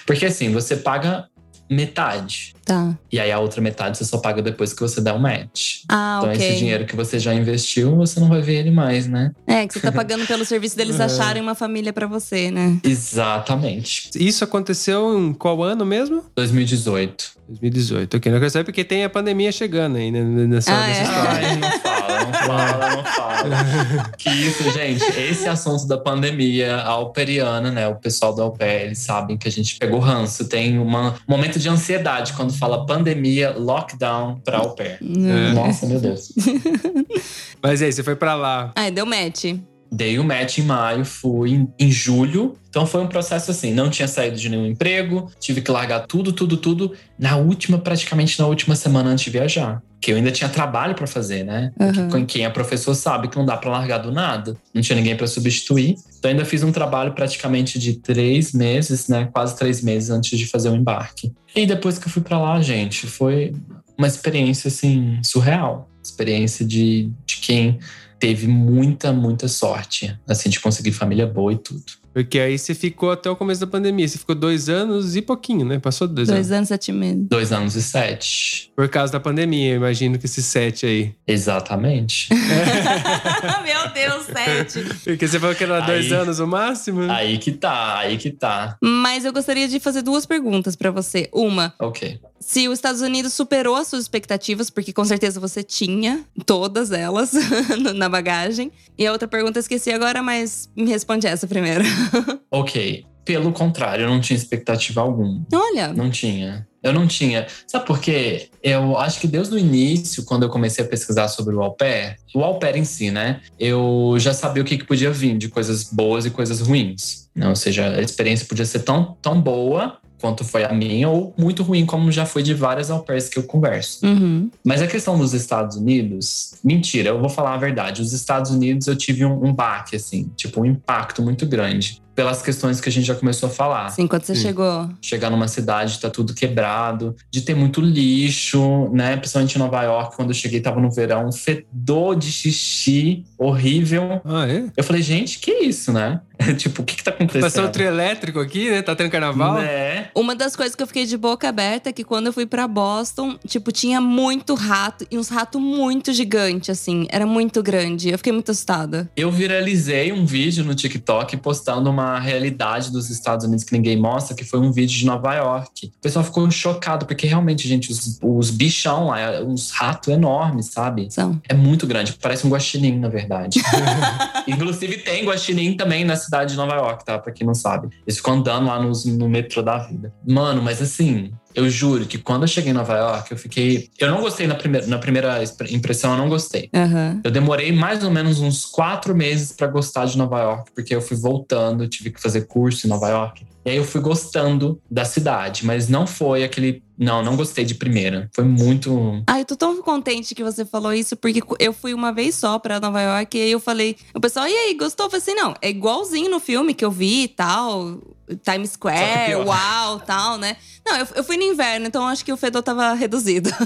Porque assim, você paga metade. Tá. E aí a outra metade você só paga depois que você dá um match. Ah, então, ok. esse dinheiro que você já investiu, você não vai ver ele mais, né? É, que você tá pagando pelo serviço deles É. acharem uma família pra você, né? Exatamente. Isso aconteceu em qual ano mesmo? 2018. 2018. Ok, não quero saber porque tem a pandemia chegando aí né, nessa, Ah, nessa é? história. Ai, não fala, não fala, não fala. Que isso, gente, esse assunto da pandemia alperiana, né? O pessoal do Alper, eles sabem que a gente pegou ranço. Tem uma- um momento de ansiedade quando fala pandemia, lockdown pra Alper. É. Nossa, meu Deus. Mas aí, você foi pra lá. Ai, deu match. Dei o match em maio, fui em, em julho. Então foi um processo assim, não tinha saído de nenhum emprego, tive que largar tudo, tudo, tudo na última, praticamente na última semana antes de viajar. Que eu ainda tinha trabalho pra fazer, né? Uhum. com- quem é professor sabe que não dá pra largar do nada. Não tinha ninguém pra substituir. Então ainda fiz um trabalho praticamente de três meses, né? Quase três meses antes de fazer o embarque. E depois que eu fui pra lá, gente, foi uma experiência assim surreal. Experiência de, de quem teve muita, muita sorte, assim, de conseguir família boa e tudo. Porque aí você ficou até o começo da pandemia. Você ficou dois anos e pouquinho, né? Passou dois, Dois anos. anos, sete meses. Dois anos e sete. Por causa da pandemia, eu imagino que esse sete aí. Exatamente. Meu Deus, sete. Porque você falou que era dois Aí- anos o máximo? aí que tá, aí que tá. Mas eu gostaria de fazer duas perguntas pra você. Uma, Ok. se os Estados Unidos superou as suas expectativas, porque com certeza você tinha todas elas na bagagem. E a outra pergunta eu esqueci agora, mas me responde essa primeiro. Ok. Pelo contrário, eu não tinha expectativa alguma. Olha, Não tinha. Eu não tinha. Sabe por quê? Eu acho que desde o início, quando eu comecei a pesquisar sobre o au pair, o au pair em si, né? Eu já sabia o que, que podia vir de coisas boas e coisas ruins. Né? Ou seja, a experiência podia ser tão, tão boa quanto foi a minha, ou muito ruim, como já foi de várias au pairs que eu converso. Uhum. Mas a questão dos Estados Unidos, mentira, eu vou falar a verdade. Os Estados Unidos eu tive um, um baque, assim, tipo, um impacto muito grande. Pelas questões que a gente já começou a falar. Assim, quando você Sim. chegou. Chegar numa cidade, tá tudo quebrado, de ter muito lixo, né? Principalmente em Nova York, quando eu cheguei, tava no verão, um fedor de xixi horrível. Ah, é? Eu falei, gente, que isso, né? tipo, o que que tá Passou acontecendo? o trio elétrico aqui, né? Tá tendo carnaval? Né? Uma das coisas que eu fiquei de boca aberta é que quando eu fui pra Boston, tipo, tinha muito rato e uns ratos muito gigantes, assim. Era muito grande. Eu fiquei muito assustada. Eu viralizei um vídeo no TikTok postando uma realidade dos Estados Unidos que ninguém mostra, que foi um vídeo de Nova York. O pessoal ficou chocado, porque realmente, gente, os, os bichão lá, uns ratos enormes, sabe? São. É muito grande, parece um guaxinim, na verdade. Inclusive tem guaxinim também na cidade de Nova York, tá? Pra quem não sabe. Eles ficam andando lá nos- no metrô da vida. Mano, mas assim, Eu juro que quando eu cheguei em Nova York, eu fiquei. Eu não gostei na primeira, na primeira impressão, eu não gostei. Aham. Eu demorei mais ou menos uns quatro meses pra gostar de Nova York, porque eu fui voltando, tive que fazer curso em Nova York. E aí eu fui gostando da cidade, mas não foi aquele. Não, não gostei de primeira. Foi muito. Ai, eu tô tão contente que você falou isso, porque eu fui uma vez só pra Nova York e aí eu falei, o pessoal, e aí, gostou? Eu falei assim, não, é igualzinho no filme que eu vi e tal. Times Square, uau, tal, né? Não, eu, eu fui no inverno, então acho que o fedor tava reduzido.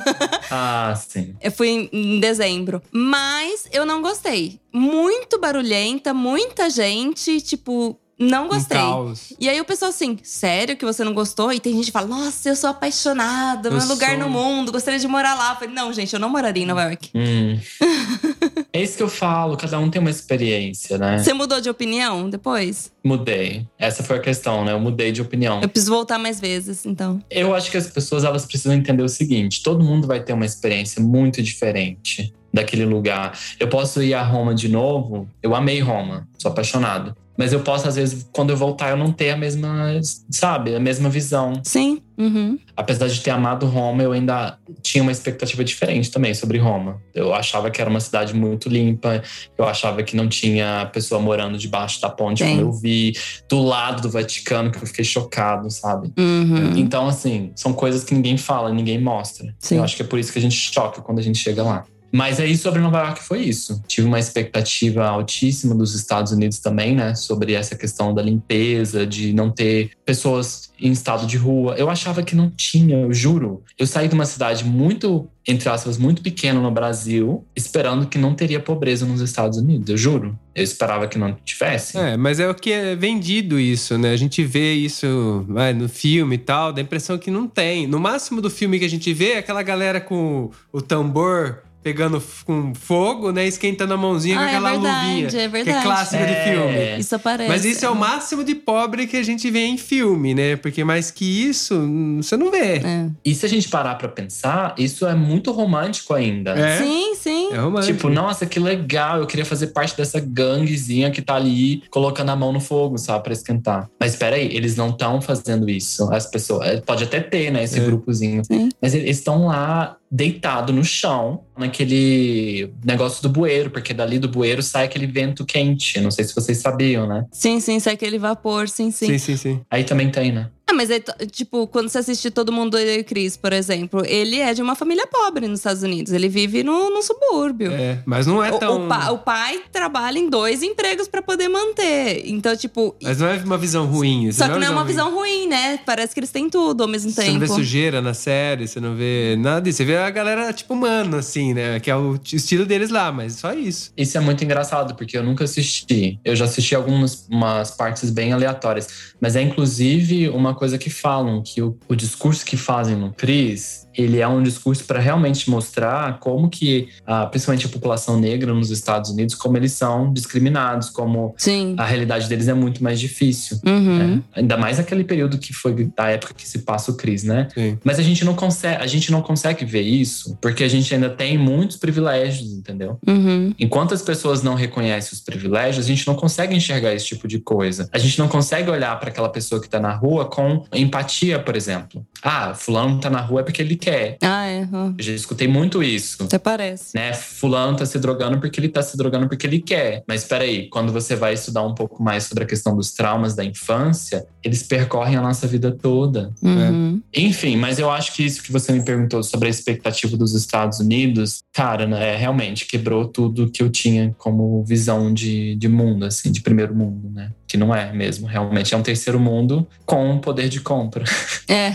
Ah, sim. Eu fui em, em dezembro. Mas eu não gostei. Muito barulhenta, muita gente, tipo, não Um gostei. caos. E aí o pessoal assim, sério que você não gostou? E tem gente que fala, nossa, eu sou apaixonada, meu Eu lugar sou. no mundo, gostaria de morar lá. Eu falei, não, gente, eu não moraria em Nova York. Hum. é isso que eu falo, cada um tem uma experiência, né? Você mudou de opinião depois? Mudei. Essa foi a questão, né? Eu mudei de opinião. Eu preciso voltar mais vezes, então. Eu acho que as pessoas elas precisam entender o seguinte: todo mundo vai ter uma experiência muito diferente daquele lugar. Eu posso ir a Roma de novo. Eu amei Roma, sou apaixonado. Mas eu posso, às vezes, quando eu voltar, eu não ter a mesma, sabe, a mesma visão. Sim. Uhum. Apesar de ter amado Roma, eu ainda tinha uma expectativa diferente também sobre Roma. Eu achava que era uma cidade muito limpa, eu achava que não tinha pessoa morando debaixo da ponte, Sim. como eu vi, do lado do Vaticano, que eu fiquei chocado, sabe? Uhum. Então, assim, são coisas que ninguém fala, ninguém mostra. Sim. Eu acho que é por isso que a gente choca quando a gente chega lá. Mas aí sobre Nova York foi isso. Tive uma expectativa altíssima dos Estados Unidos também, né? Sobre essa questão da limpeza, de não ter pessoas em estado de rua. Eu achava que não tinha, eu juro. Eu saí de uma cidade muito, entre aspas, muito pequena no Brasil, esperando que não teria pobreza nos Estados Unidos. Eu juro. Eu esperava que não tivesse. É, mas é o que é vendido isso, né? A gente vê isso vai, no filme e tal, dá a impressão que não tem. No máximo do filme que a gente vê é aquela galera com o tambor pegando com fogo, né? Esquentando a mãozinha com Ah, é aquela verdade, luvinha. é Que é verdade. clássico de É. filme. Isso aparece. Mas isso é o máximo de pobre que a gente vê em filme, né? Porque mais que isso, hum, você não vê. É. E se a gente parar pra pensar, isso é muito romântico ainda. É? Sim, sim. É romântico. Tipo, nossa, que legal, eu queria fazer parte dessa ganguezinha que tá ali colocando a mão no fogo, sabe, pra esquentar. Mas peraí, eles não estão fazendo isso. As pessoas. é, Pode até ter, né, esse É. grupozinho. Sim. Mas eles estão lá deitado no chão, naquele negócio do bueiro, porque dali do bueiro sai aquele vento quente. Não sei se vocês sabiam, né? Sim, sim, sai aquele vapor, sim, sim. Sim, sim, sim. Aí também tem, né? Ah, mas aí, t- tipo, quando você assiste Todo Mundo Odeia o Chris, por exemplo, ele é de uma família pobre nos Estados Unidos. Ele vive no, no subúrbio. É, mas não é O- tão. O, pa- o pai trabalha em dois empregos pra poder manter. Então, tipo. Mas não é uma visão ruim. isso Só que não é uma ruim. visão ruim, né? Parece que eles têm tudo ao mesmo Você tempo. não vê sujeira na série, você não vê nada disso. Você vê a galera, tipo, mano, assim, né? Que é o estilo deles lá, mas só isso. Isso é muito engraçado, porque eu nunca assisti. Eu já assisti algumas umas partes bem aleatórias. Mas é inclusive uma coisa que falam, que o, o discurso que fazem no Cris, ele é um discurso para realmente mostrar como que, ah, principalmente a população negra nos Estados Unidos, como eles são discriminados, como Sim. a realidade deles é muito mais difícil. Uhum. né? Ainda mais naquele período que foi da época que se passa o Cris, né? Sim. Mas a gente não consegue, a gente não consegue ver isso porque a gente ainda tem muitos privilégios, entendeu? Uhum. Enquanto as pessoas não reconhecem os privilégios, a gente não consegue enxergar esse tipo de coisa. A gente não consegue olhar para aquela pessoa que está na rua com empatia, por exemplo. Ah, fulano tá na rua é porque ele quer. Ah, é. Eu já escutei muito isso. Até parece. Né? Fulano tá se drogando porque ele tá se drogando porque ele quer. Mas peraí, quando você vai estudar um pouco mais sobre a questão dos traumas da infância, eles percorrem a nossa vida toda. Uhum. Enfim, mas eu acho que isso que você me perguntou sobre a expectativa dos Estados Unidos, cara, né, realmente quebrou tudo que eu tinha como visão de, de mundo, assim, de primeiro mundo, né? Que não é mesmo, realmente é um terceiro mundo com poder de compra. É. É.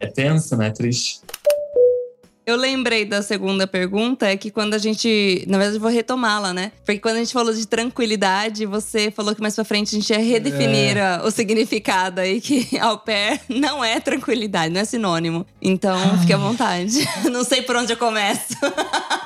É tenso, né? Triste. Eu lembrei da segunda pergunta, é que quando a gente. Na verdade, eu vou retomá-la, né? Porque quando a gente falou de tranquilidade, você falou que mais pra frente a gente ia redefinir a- o significado aí, que au pair não é tranquilidade, não é sinônimo. Então, fique à vontade. Não sei por onde eu começo.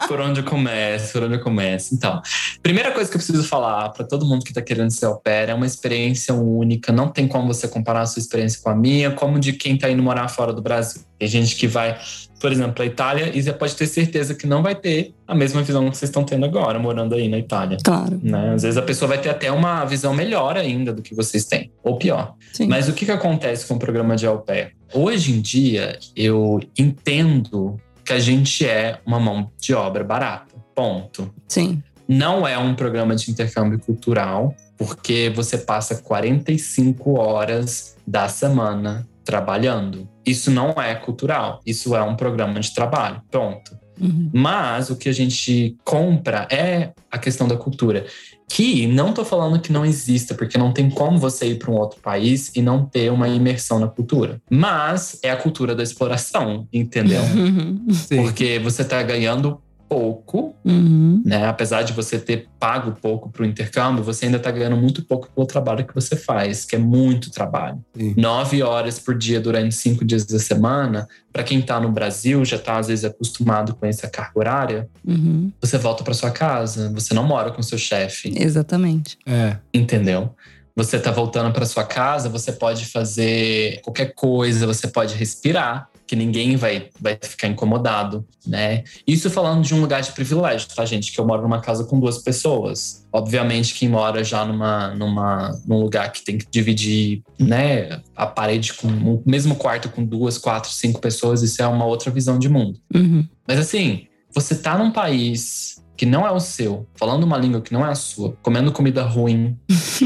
Por onde eu começo, por onde eu começo. Então, primeira coisa que eu preciso falar para todo mundo que tá querendo ser au pair é uma experiência única. Não tem como você comparar a sua experiência com a minha, como de quem tá indo morar fora do Brasil. Tem gente que vai, por exemplo, a Itália e você pode ter certeza que não vai ter a mesma visão que vocês estão tendo agora, morando aí na Itália. Claro. Né? Às vezes a pessoa vai ter até uma visão melhor ainda do que vocês têm, ou pior. Sim. Mas o que, que acontece com o programa de au pair? Hoje em dia, eu entendo que a gente é uma mão de obra barata. Ponto. Sim. Não é um programa de intercâmbio cultural, porque você passa 45 horas da semana trabalhando. Isso não é cultural, isso é um programa de trabalho. Ponto. Uhum. Mas o que a gente compra é a questão da cultura. Que não tô falando que não exista, porque não tem como você ir para um outro país e não ter uma imersão na cultura. Mas é a cultura da exploração, entendeu? Uhum. Sim. Porque você tá ganhando pouco, Uhum. né? Apesar de você ter pago pouco para o intercâmbio, você ainda está ganhando muito pouco pelo trabalho que você faz, que é muito trabalho. Sim. Nove horas por dia durante cinco dias da semana, para quem está no Brasil, já está às vezes acostumado com essa carga horária, Uhum. você volta para sua casa, você não mora com seu chefe, Exatamente. É. entendeu? Você tá voltando para sua casa, você pode fazer qualquer coisa, você pode respirar, que ninguém vai, vai ficar incomodado, né? Isso falando de um lugar de privilégio, tá, gente? Que eu moro numa casa com duas pessoas. Obviamente, quem mora já numa, numa, num lugar que tem que dividir, né, a parede com o mesmo quarto com duas, quatro, cinco pessoas, isso é uma outra visão de mundo. Uhum. Mas assim, você tá num país que não é o seu, falando uma língua que não é a sua, comendo comida ruim,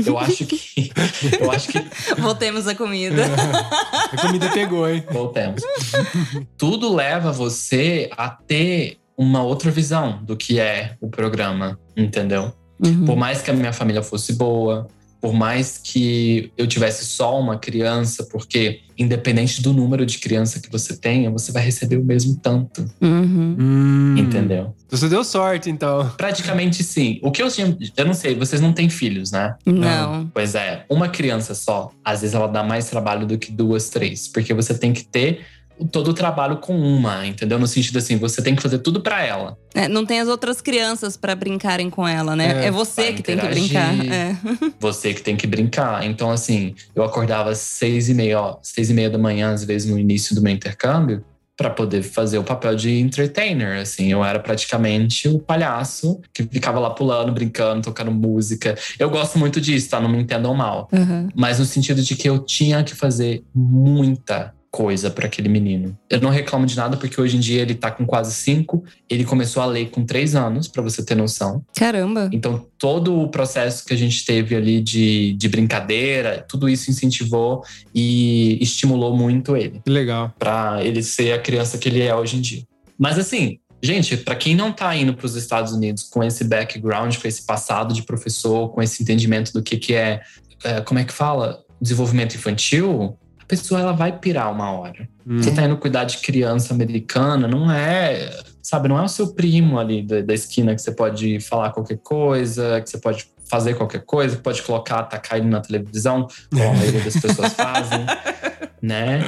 eu acho que. eu acho que. Voltemos à comida. A comida pegou, hein? Voltemos. Tudo leva você a ter uma outra visão do que é o programa, entendeu? Uhum. Por mais que a minha família fosse boa, por mais que eu tivesse só uma criança, porque independente do número de criança que você tenha, você vai receber o mesmo tanto, Uhum. Hum. entendeu? Você deu sorte, então. Praticamente sim. O que eu tinha, eu não sei, vocês não têm filhos, né? Não. Pois é, uma criança só, às vezes ela dá mais trabalho do que duas, três, porque você tem que ter todo o trabalho com uma, entendeu? No sentido assim, você tem que fazer tudo pra ela. É, não tem as outras crianças pra brincarem com ela, né? É, É, você que tem que brincar. É. Você que tem que brincar. Então, assim, eu acordava às seis e meia, ó, seis e meia da manhã, às vezes no início do meu intercâmbio, pra poder fazer o papel de entertainer. Assim, eu era praticamente o palhaço que ficava lá pulando, brincando, tocando música. Eu gosto muito disso, tá? Não me entendam mal. Uhum. mas no sentido de que eu tinha que fazer muita coisa para aquele menino. Eu não reclamo de nada porque hoje em dia ele tá com quase cinco, ele começou a ler com três anos, para você ter noção. Caramba. Então todo o processo que a gente teve ali de, de brincadeira, tudo isso incentivou e estimulou muito ele Que legal. para ele ser a criança que ele é hoje em dia. Mas assim, gente, para quem não tá indo para os Estados Unidos com esse background, com esse passado de professor, com esse entendimento do que que é, é, como é que fala, desenvolvimento infantil, pessoa ela vai pirar uma hora. Hum. Você tá indo cuidar de criança americana, não é, sabe, não é o seu primo ali da, da esquina que você pode falar qualquer coisa, que você pode fazer qualquer coisa, que pode colocar, tacar ele na televisão, como a maioria das pessoas fazem, né?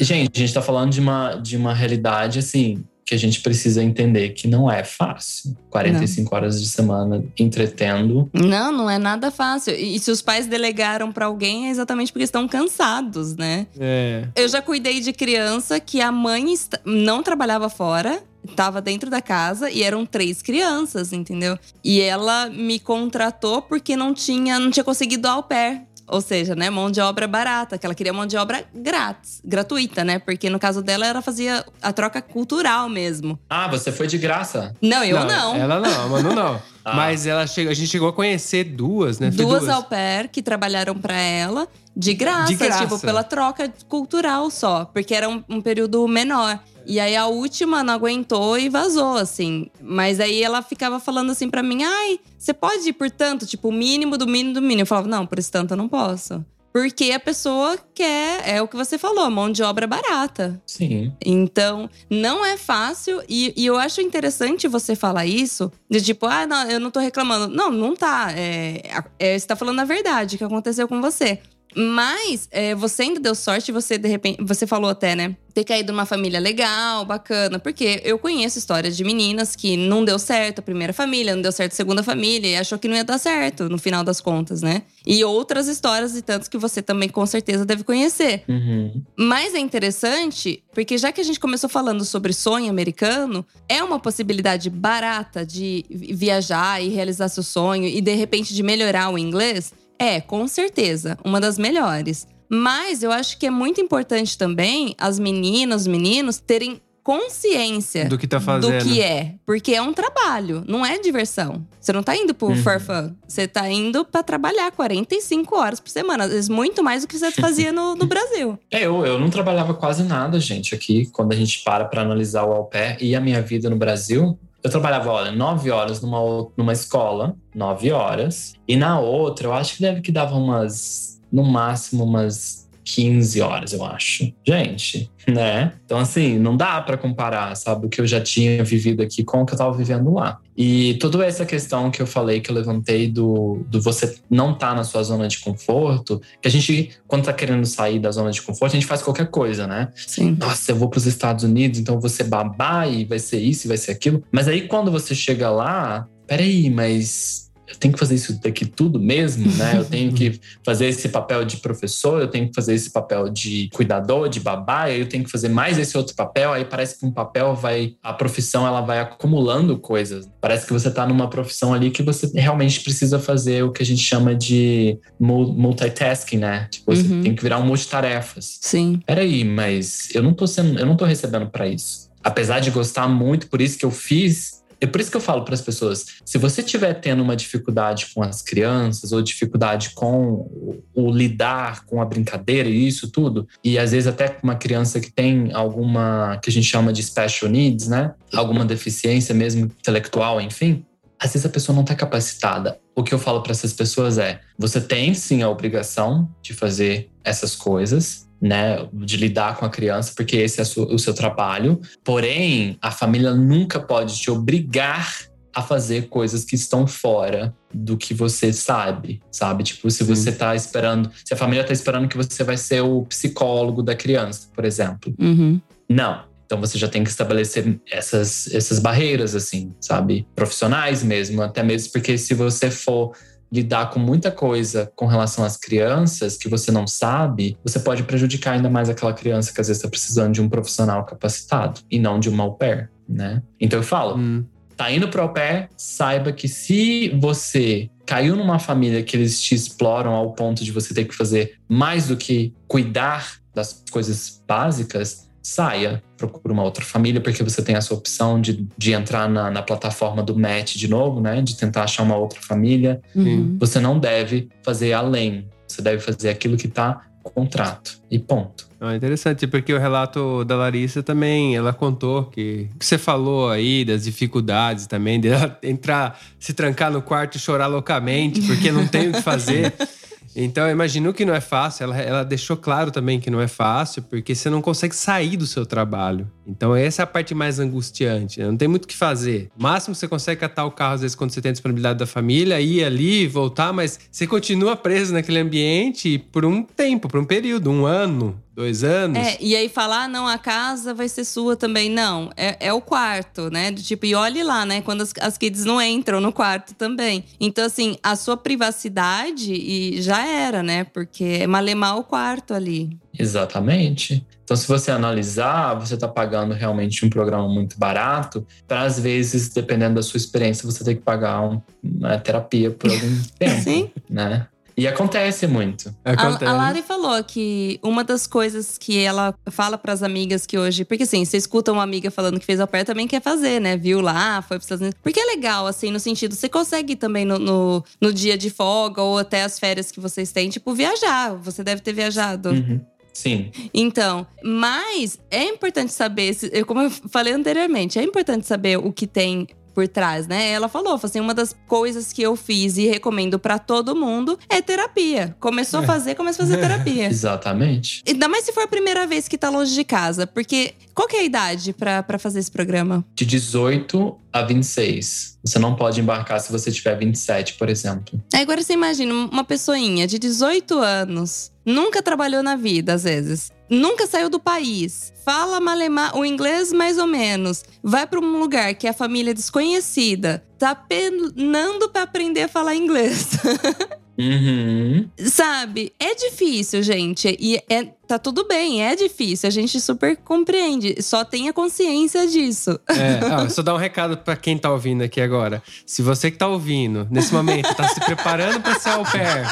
Gente, a gente tá falando de uma, de uma realidade, assim, que a gente precisa entender que não é fácil. 45 horas de semana entretendo. Não, não é nada fácil. E se os pais delegaram pra alguém é exatamente porque estão cansados, né? É. Eu já cuidei de criança que a mãe não trabalhava fora, estava dentro da casa e eram três crianças, entendeu? E ela me contratou porque não tinha, não tinha conseguido au pair. Ou seja, né, mão de obra barata, que ela queria mão de obra grátis, gratuita, né? Porque no caso dela, ela fazia a troca cultural mesmo. Ah, você foi de graça. Não, eu não. Ela não, a Manu não. Ah. Mas ela chegou, a gente chegou a conhecer duas, né? Foi duas, au pair que trabalharam pra ela de graça, De graça. tipo, pela troca cultural só, porque era um, um período menor. E aí a última não aguentou e vazou, assim. Mas aí ela ficava falando assim pra mim: ai, você pode ir por tanto? Tipo, o mínimo do mínimo do mínimo. Eu falava: não, por esse tanto eu não posso. Porque a pessoa quer, é o que você falou, mão de obra barata. Sim. Então, não é fácil. E, e eu acho interessante você falar isso. De tipo, ah, não, eu não tô reclamando. Não, não tá. É, é, você tá falando a verdade, o que aconteceu com você. Mas é, você ainda deu sorte, você de repente. Você falou até, né? Ter caído numa família legal, bacana. Porque eu conheço histórias de meninas que não deu certo a primeira família, não deu certo a segunda família e achou que não ia dar certo no final das contas, né? E outras histórias e tantos que você também com certeza deve conhecer. Uhum. Mas é interessante, porque já que a gente começou falando sobre sonho americano, é uma possibilidade barata de viajar e realizar seu sonho e de repente de melhorar o inglês. É, com certeza, uma das melhores. Mas eu acho que é muito importante também as meninas, os meninos terem consciência Do que tá fazendo. do que é, porque é um trabalho, não é diversão. Você não tá indo por Uhum. for fun, você tá indo pra trabalhar 45 horas por semana, às vezes muito mais do que você fazia no, no Brasil. É, eu, eu não trabalhava quase nada, gente, aqui, quando a gente para para analisar o au pair e a minha vida no Brasil. Eu trabalhava, olha, nove horas numa, numa escola, nove horas. E na outra, eu acho que deve que dava umas, no máximo, umas 15 horas, eu acho. Gente, né? Então, assim, não dá para comparar, sabe, o que eu já tinha vivido aqui com o que eu tava vivendo lá. E toda essa questão que eu falei, que eu levantei do, do você não estar na sua zona de conforto, que a gente, quando tá querendo sair da zona de conforto, a gente faz qualquer coisa, né? Sim. Nossa, eu vou para os Estados Unidos, então ser babá e vai ser isso e vai ser aquilo. Mas aí quando você chega lá, peraí, mas eu tenho que fazer isso daqui tudo mesmo, né? Eu tenho que fazer esse papel de professor, eu tenho que fazer esse papel de cuidador, de babá, eu tenho que fazer mais esse outro papel. Aí parece que um papel vai, a profissão ela vai acumulando coisas. Parece que você tá numa profissão ali que você realmente precisa fazer o que a gente chama de mul- multitasking, né? Tipo, você Uhum. tem que virar um multitarefas Sim. peraí, mas eu não tô sendo, eu não tô recebendo pra isso. Apesar de gostar muito, por isso que eu fiz. É por isso que eu falo para as pessoas: se você estiver tendo uma dificuldade com as crianças, ou dificuldade com o, lidar com a brincadeira e isso tudo, e às vezes até com uma criança que tem alguma que a gente chama de special needs, né? Alguma deficiência mesmo intelectual, enfim, às vezes a pessoa não está capacitada. O que eu falo para essas pessoas é: você tem sim a obrigação de fazer essas coisas, né, de lidar com a criança, porque esse é o seu trabalho. Porém, a família nunca pode te obrigar a fazer coisas que estão fora do que você sabe, sabe? Tipo, se Sim. você tá esperando, se a família tá esperando que você vai ser o psicólogo da criança, por exemplo. Uhum. Não. Então você já tem que estabelecer essas, essas barreiras, assim, sabe? Profissionais mesmo, até mesmo porque se você for lidar com muita coisa com relação às crianças que você não sabe, você pode prejudicar ainda mais aquela criança que às vezes está precisando de um profissional capacitado e não de uma au pair, né? Então eu falo, Hum. tá indo pro au pair, saiba que se você caiu numa família que eles te exploram ao ponto de você ter que fazer mais do que cuidar das coisas básicas, saia, procure uma outra família, porque você tem essa opção de, de entrar na, na plataforma do match de novo, né? De tentar achar uma outra família. Uhum. Você não deve fazer além. Você deve fazer aquilo que tá contrato. E ponto. Ah, interessante, porque o relato da Larissa também, ela contou que que você falou aí das dificuldades também, de ela entrar, se trancar no quarto e chorar loucamente, porque não tem o que fazer. Então, eu imagino que não é fácil. Ela, ela deixou claro também que não é fácil, porque você não consegue sair do seu trabalho. Então, essa é a parte mais angustiante. né? Não tem muito o que fazer. O máximo que você consegue catar o carro, às vezes, quando você tem a disponibilidade da família, ir ali, voltar, mas você continua preso naquele ambiente por um tempo, por um período, um ano, dois anos. É, e aí falar, ah, não, a casa vai ser sua também. Não, é, é o quarto, né? Do tipo, e olhe lá, né? Quando as, as kids não entram no quarto também. Então, assim, a sua privacidade e já era, né? Porque é malemar o quarto ali. Exatamente. Então, se você analisar, você está pagando realmente um programa muito barato, para às vezes, dependendo da sua experiência, você tem que pagar um- uma terapia por algum tempo, Sim. né? E acontece muito. Acontece. A, a Lari falou que uma das coisas que ela fala pras amigas que hoje. Porque assim, você escuta uma amiga falando que fez au pair também quer fazer, né? Viu lá, foi pros Estados Unidos. Porque é legal, assim, no sentido, você consegue também no, no, no dia de folga ou até as férias que vocês têm, tipo, viajar. Você deve ter viajado. Uhum. Sim. Então, mas é importante saber, como eu falei anteriormente, é importante saber o que tem por trás, né? Ela falou, assim, uma das coisas que eu fiz e recomendo para todo mundo é terapia. Começou a fazer, começa a fazer terapia. Exatamente. Ainda mais se for a primeira vez que tá longe de casa, porque qual que é a idade para fazer esse programa? De 18 a 26. Você não pode embarcar se você tiver 27, por exemplo. É, agora você imagina uma pessoinha de 18 anos, nunca trabalhou na vida, às vezes. Nunca saiu do país, fala malemar, o inglês mais ou menos, vai para um lugar que é a família desconhecida, tá penando para aprender a falar inglês. Uhum. Sabe? É difícil, gente. E é, tá tudo bem, é difícil. A gente super compreende. Só tenha consciência disso. É, ah, só dar um recado para quem tá ouvindo aqui agora. Se você que tá ouvindo, nesse momento, tá se preparando para ser au pair.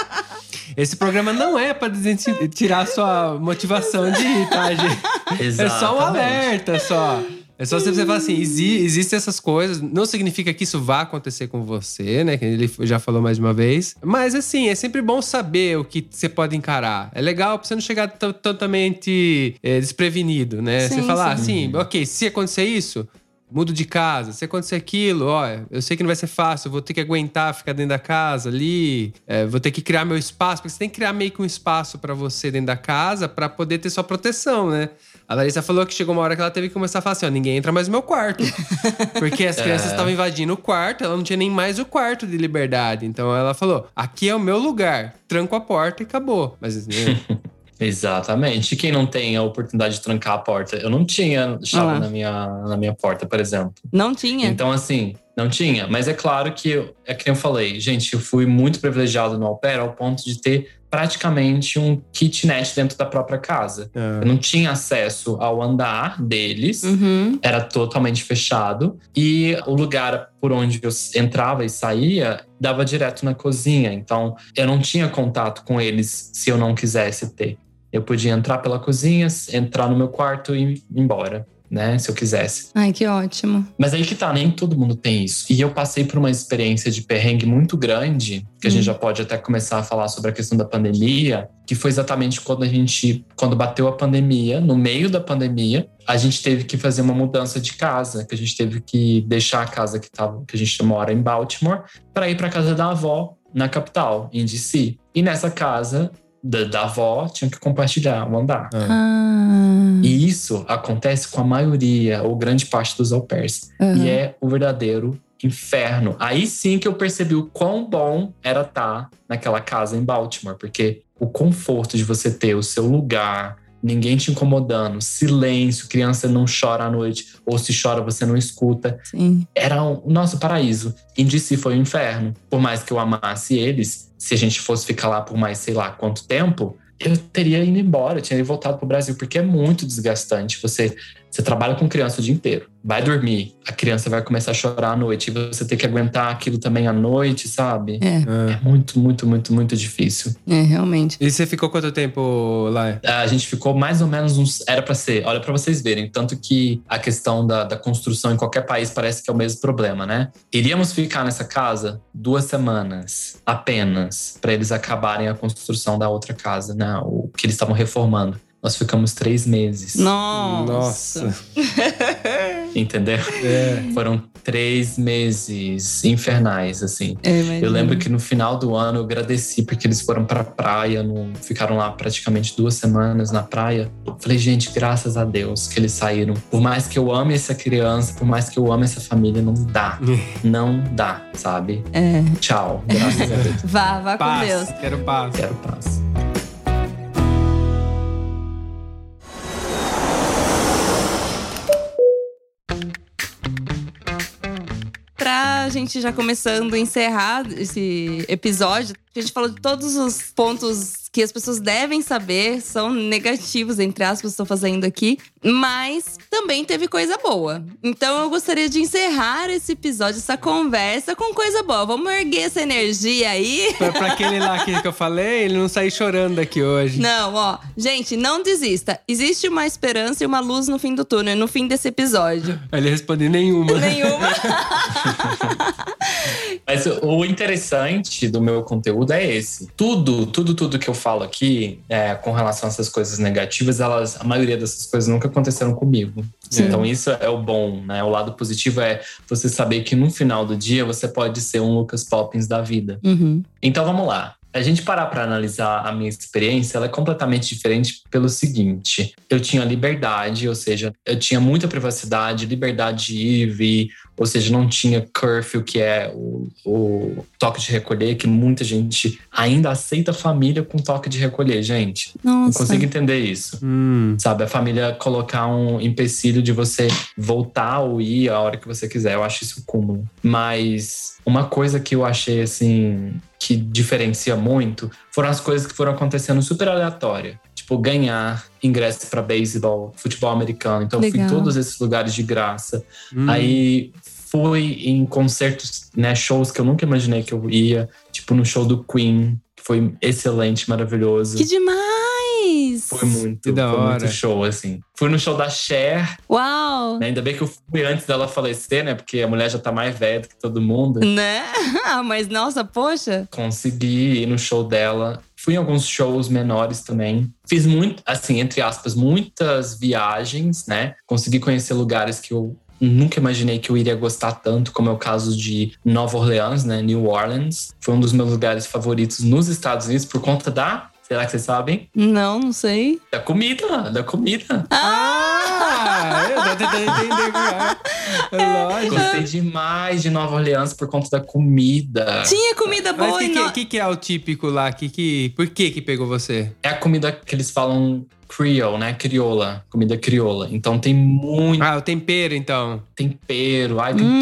Esse programa não é para tirar sua motivação de ir, tá, gente? Exatamente. É só um alerta, só. É só você falar assim, exi existem essas coisas, não significa que isso vá acontecer com você, né? Que ele já falou mais de uma vez. Mas assim, é sempre bom saber o que você pode encarar. É legal pra você não chegar totalmente é, desprevenido, né? Sim, você falar assim, ok, se acontecer isso, mudo de casa, se acontecer aquilo, ó, eu sei que não vai ser fácil, vou ter que aguentar ficar dentro da casa ali, é, vou ter que criar meu espaço, porque você tem que criar meio que um espaço para você dentro da casa para poder ter sua proteção, né? A Larissa falou que chegou uma hora que ela teve que começar a falar assim: ó, ninguém entra mais no meu quarto. Porque as crianças é. estavam é. invadindo o quarto, ela não tinha nem mais o quarto de liberdade. Então ela falou: aqui é o meu lugar, tranco a porta e acabou. Mas. Né? Exatamente. E quem não tem a oportunidade de trancar a porta? Eu não tinha chave ah. na, minha, na minha porta, por exemplo. Não tinha? Então, assim, não tinha. Mas é claro que, é que eu falei, gente, eu fui muito privilegiado no Au Pair ao ponto de ter praticamente um kitnet dentro da própria casa. É. Eu não tinha acesso ao andar deles, uhum. era totalmente fechado. E o lugar por onde eu entrava e saía dava direto na cozinha. Então eu não tinha contato com eles se eu não quisesse ter. Eu podia entrar pela cozinha, entrar no meu quarto e ir embora né? Se eu quisesse. Ai, que ótimo. Mas aí que tá, nem todo mundo tem isso. E eu passei por uma experiência de perrengue muito grande, que a gente hum. já pode até começar a falar sobre a questão da pandemia, que foi exatamente quando a gente, quando bateu a pandemia, no meio da pandemia, a gente teve que fazer uma mudança de casa, que a gente teve que deixar a casa que tava, que a gente mora em Baltimore, para ir para casa da avó na capital, em DC. E nessa casa da, da avó tinha que compartilhar o andar. Ah. E isso acontece com a maioria, ou grande parte dos au pairs. Uhum. E é o verdadeiro inferno. Aí sim que eu percebi o quão bom era estar naquela casa em Baltimore, porque o conforto de você ter o seu lugar, ninguém te incomodando, silêncio, criança não chora à noite, ou se chora você não escuta. Sim. Era o nosso paraíso. Em DC foi o um inferno. Por mais que eu amasse eles, se a gente fosse ficar lá por mais sei lá quanto tempo, eu teria ido embora, eu tinha voltado para o Brasil, porque é muito desgastante. Você, você trabalha com criança o dia inteiro vai dormir, a criança vai começar a chorar à noite e você tem que aguentar aquilo também à noite, sabe? É. É muito, muito, muito, muito difícil. É, realmente. E você ficou quanto tempo lá? A gente ficou mais ou menos uns. Era para ser, olha para vocês verem. Tanto que a questão da, da construção em qualquer país parece que é o mesmo problema, né? Iríamos ficar nessa casa duas semanas apenas para eles acabarem a construção da outra casa, né? O que eles estavam reformando. Nós ficamos três meses. Nossa! Nossa. Entendeu? É. Foram três meses infernais, assim. É, eu lembro que no final do ano eu agradeci porque eles foram pra praia, no, ficaram lá praticamente duas semanas na praia. Falei, gente, graças a Deus que eles saíram. Por mais que eu ame essa criança, por mais que eu ame essa família, não dá. não dá, sabe? É. Tchau. Graças a Deus. Vá, vá paz. com Deus. Quero paz. Quero paz. Gente já começando a encerrar esse episódio, a gente falou de todos os pontos que as pessoas devem saber, são negativos, entre aspas, estou fazendo aqui, mas também teve coisa boa. Então eu gostaria de encerrar esse episódio, essa conversa com coisa boa. Vamos erguer essa energia aí. Pra, pra aquele lá que, eu falei, ele não sair chorando daqui hoje. Não, ó. Gente, não desista. Existe uma esperança e uma luz no fim do túnel, no fim desse episódio. Ele responde nenhuma. Nenhuma. Mas Mas o interessante do meu conteúdo é esse. Tudo, tudo, tudo que eu falo aqui é, com relação a essas coisas negativas, elas, a maioria dessas coisas nunca aconteceram comigo. Sim. Então isso é o bom, né? O lado positivo é você saber que no final do dia você pode ser um Lucas Poppins da vida. Uhum. Então vamos lá a gente parar para analisar a minha experiência, ela é completamente diferente pelo seguinte: eu tinha liberdade, ou seja, eu tinha muita privacidade, liberdade de ir e vir, ou seja, não tinha curfew, que é o, o, toque de recolher, que muita gente ainda aceita a família com toque de recolher, gente. Nossa. Não consigo entender isso. Hum. Sabe, a família colocar um empecilho de você voltar ou ir a hora que você quiser. Eu acho isso cúmulo. Mas uma coisa que eu achei assim que diferencia muito foram as coisas que foram acontecendo super aleatória. Tipo, ganhar ingresso para beisebol, futebol americano. Então, eu fui em todos esses lugares de graça. Hum. Aí fui em concertos, né, shows que eu nunca imaginei que eu ia, tipo no show do Queen, que foi excelente, maravilhoso. Que demais! Foi muito, Que da foi hora. muito show, assim. Fui no show da Cher, Uau! né? Ainda bem que eu fui antes dela falecer, né? Porque a mulher já tá mais velha do que todo mundo. Né? Ah, mas nossa, poxa. Consegui ir no show dela. Fui em alguns shows menores também. Fiz muito, assim, entre aspas, muitas viagens, né? Consegui conhecer lugares que eu nunca imaginei que eu iria gostar tanto, como é o caso de Nova Orleans, né? New Orleans. Foi um dos meus lugares favoritos nos Estados Unidos por conta da. Será que vocês sabem? Não, não sei. Da comida, da comida. Ah, eu tô tentando entender. cara. É lógico. Gostei demais de Nova Orleans por conta da comida. Tinha comida Mas boa o que, que, no... que, que é o típico lá? Que, que, por que que pegou você? É a comida que eles falam creole, né? Crioula. Comida crioula. Então tem muito Ah, o tempero, então. tempero, ai, tem Hum.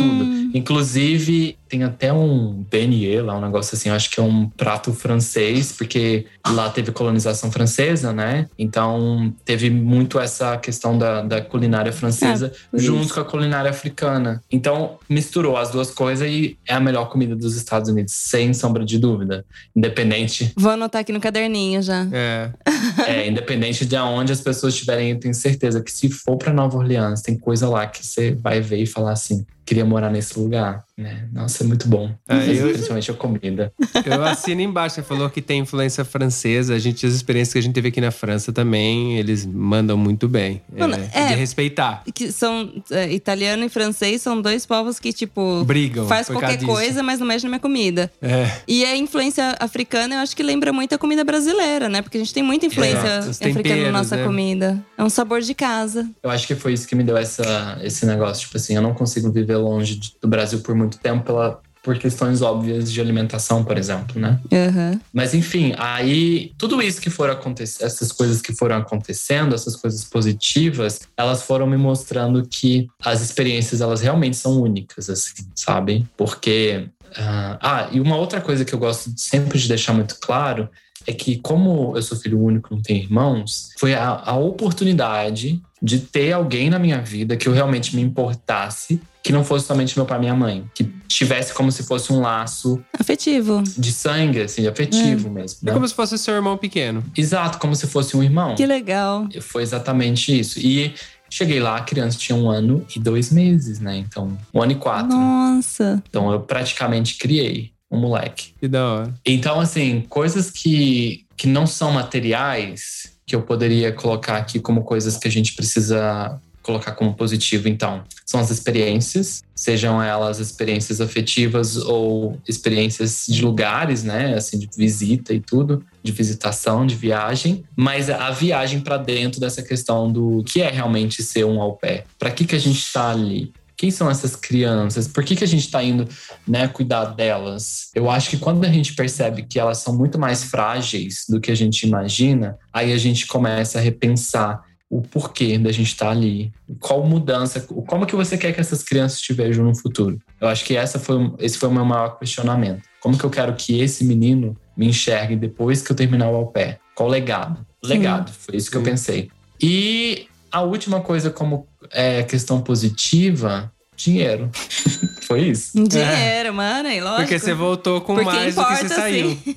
tudo. Inclusive, tem até um beignet lá, um negócio assim, eu acho que é um prato francês, porque lá teve colonização francesa, né? Então, teve muito essa questão da, da culinária francesa por junto isso. com a culinária africana. Então, misturou as duas coisas e é a melhor comida dos Estados Unidos, sem sombra de dúvida. Independente, Vou anotar aqui no caderninho já. É. é, independente de aonde as pessoas estiverem, eu tenho certeza que se for para Nova Orleans, tem coisa lá que você vai ver e falar assim: queria morar nesse lugar, né? Nossa, é muito bom. Mas, eu- Principalmente a comida. Eu assino embaixo. Você falou que tem influência francesa. A gente, as experiências que a gente teve aqui na França também, eles mandam muito bem. Mano, é, é. De respeitar. Que são é, italiano e francês são dois povos que, tipo, Brigam. faz qualquer disso. coisa, mas não mexe na minha comida. É. E a influência africana, eu acho que lembra muito a comida brasileira, né? Porque a gente tem muita influência africana na nossa né? comida. É um sabor de casa. Eu acho que foi isso que me deu essa, esse negócio. Tipo assim, eu não consigo viver longe de- do Brasil por muito tempo pela, por questões óbvias de alimentação, por exemplo, né? Aham. Mas enfim, aí tudo isso que foram acontecendo, essas coisas que foram acontecendo, essas coisas positivas, elas foram me mostrando que as experiências elas realmente são únicas, assim, sabe? Porque ah, ah, e uma outra coisa que eu gosto sempre de deixar muito claro é que como eu sou filho único, não tenho irmãos, foi a, a oportunidade de ter alguém na minha vida que eu realmente me importasse, que não fosse somente meu pai e minha mãe, que tivesse como se fosse um laço Afetivo. de sangue, assim, afetivo mesmo. É né? como se fosse seu irmão pequeno. Exato, como se fosse um irmão. Que legal. Foi exatamente isso. E cheguei lá, a criança tinha um ano e dois meses, né? Então, um ano e quatro. Nossa. Então, eu praticamente criei um moleque. Que da hora. Então, assim, coisas que, que não são materiais, que eu poderia colocar aqui como coisas que a gente precisa colocar como positivo, então, são as experiências, sejam elas experiências afetivas ou experiências de lugares, né, assim, de visita e tudo, de visitação, de viagem, mas a viagem para dentro dessa questão do que é realmente ser um au pair. Para que que a gente está ali? Quem são essas crianças? Por que, que a gente está indo né, cuidar delas? Eu acho que quando a gente percebe que elas são muito mais frágeis do que a gente imagina, aí a gente começa a repensar o porquê da gente estar ali, qual mudança, como que você quer que essas crianças te vejam no futuro. Eu acho que essa foi, esse foi o meu maior questionamento. Como que eu quero que esse menino me enxergue depois que eu terminar o au pair? Qual legado? Legado, foi isso que eu Sim. pensei. E a última coisa como é, questão positiva, dinheiro. foi isso. Dinheiro, mano, aí, lógico. Porque você voltou com Porque mais do que você importa, saiu. sim.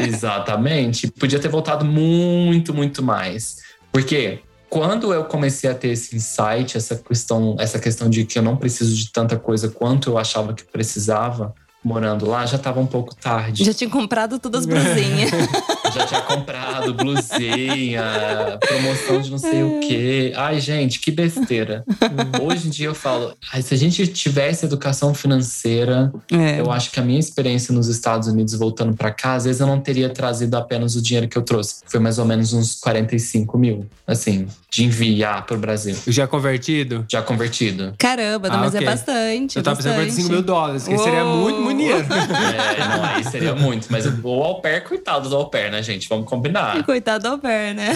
Exatamente. Podia ter voltado muito, muito mais. Porque quando eu comecei a ter esse insight, essa questão, essa questão de que eu não preciso de tanta coisa quanto eu achava que precisava morando lá, já tava um pouco tarde. Já tinha comprado todas as blusinhas. já tinha comprado blusinha, promoção de não sei o quê. Ai, gente, que besteira. Hoje em dia eu falo, se a gente tivesse educação financeira, É. eu acho que a minha experiência nos Estados Unidos voltando pra cá, às vezes eu não teria trazido apenas o dinheiro que eu trouxe. Foi mais ou menos uns 45 mil, assim, de enviar pro Brasil. Já convertido? Já convertido. Caramba, não, Ah, mas ok. é bastante. Eu tava pensando em bastante. 45 mil dólares, que seria muito, muito dinheiro. É, não, aí seria muito. Mas o au pair, coitado do au pair, né, gente? Vamos combinar. Coitado do au pair, né?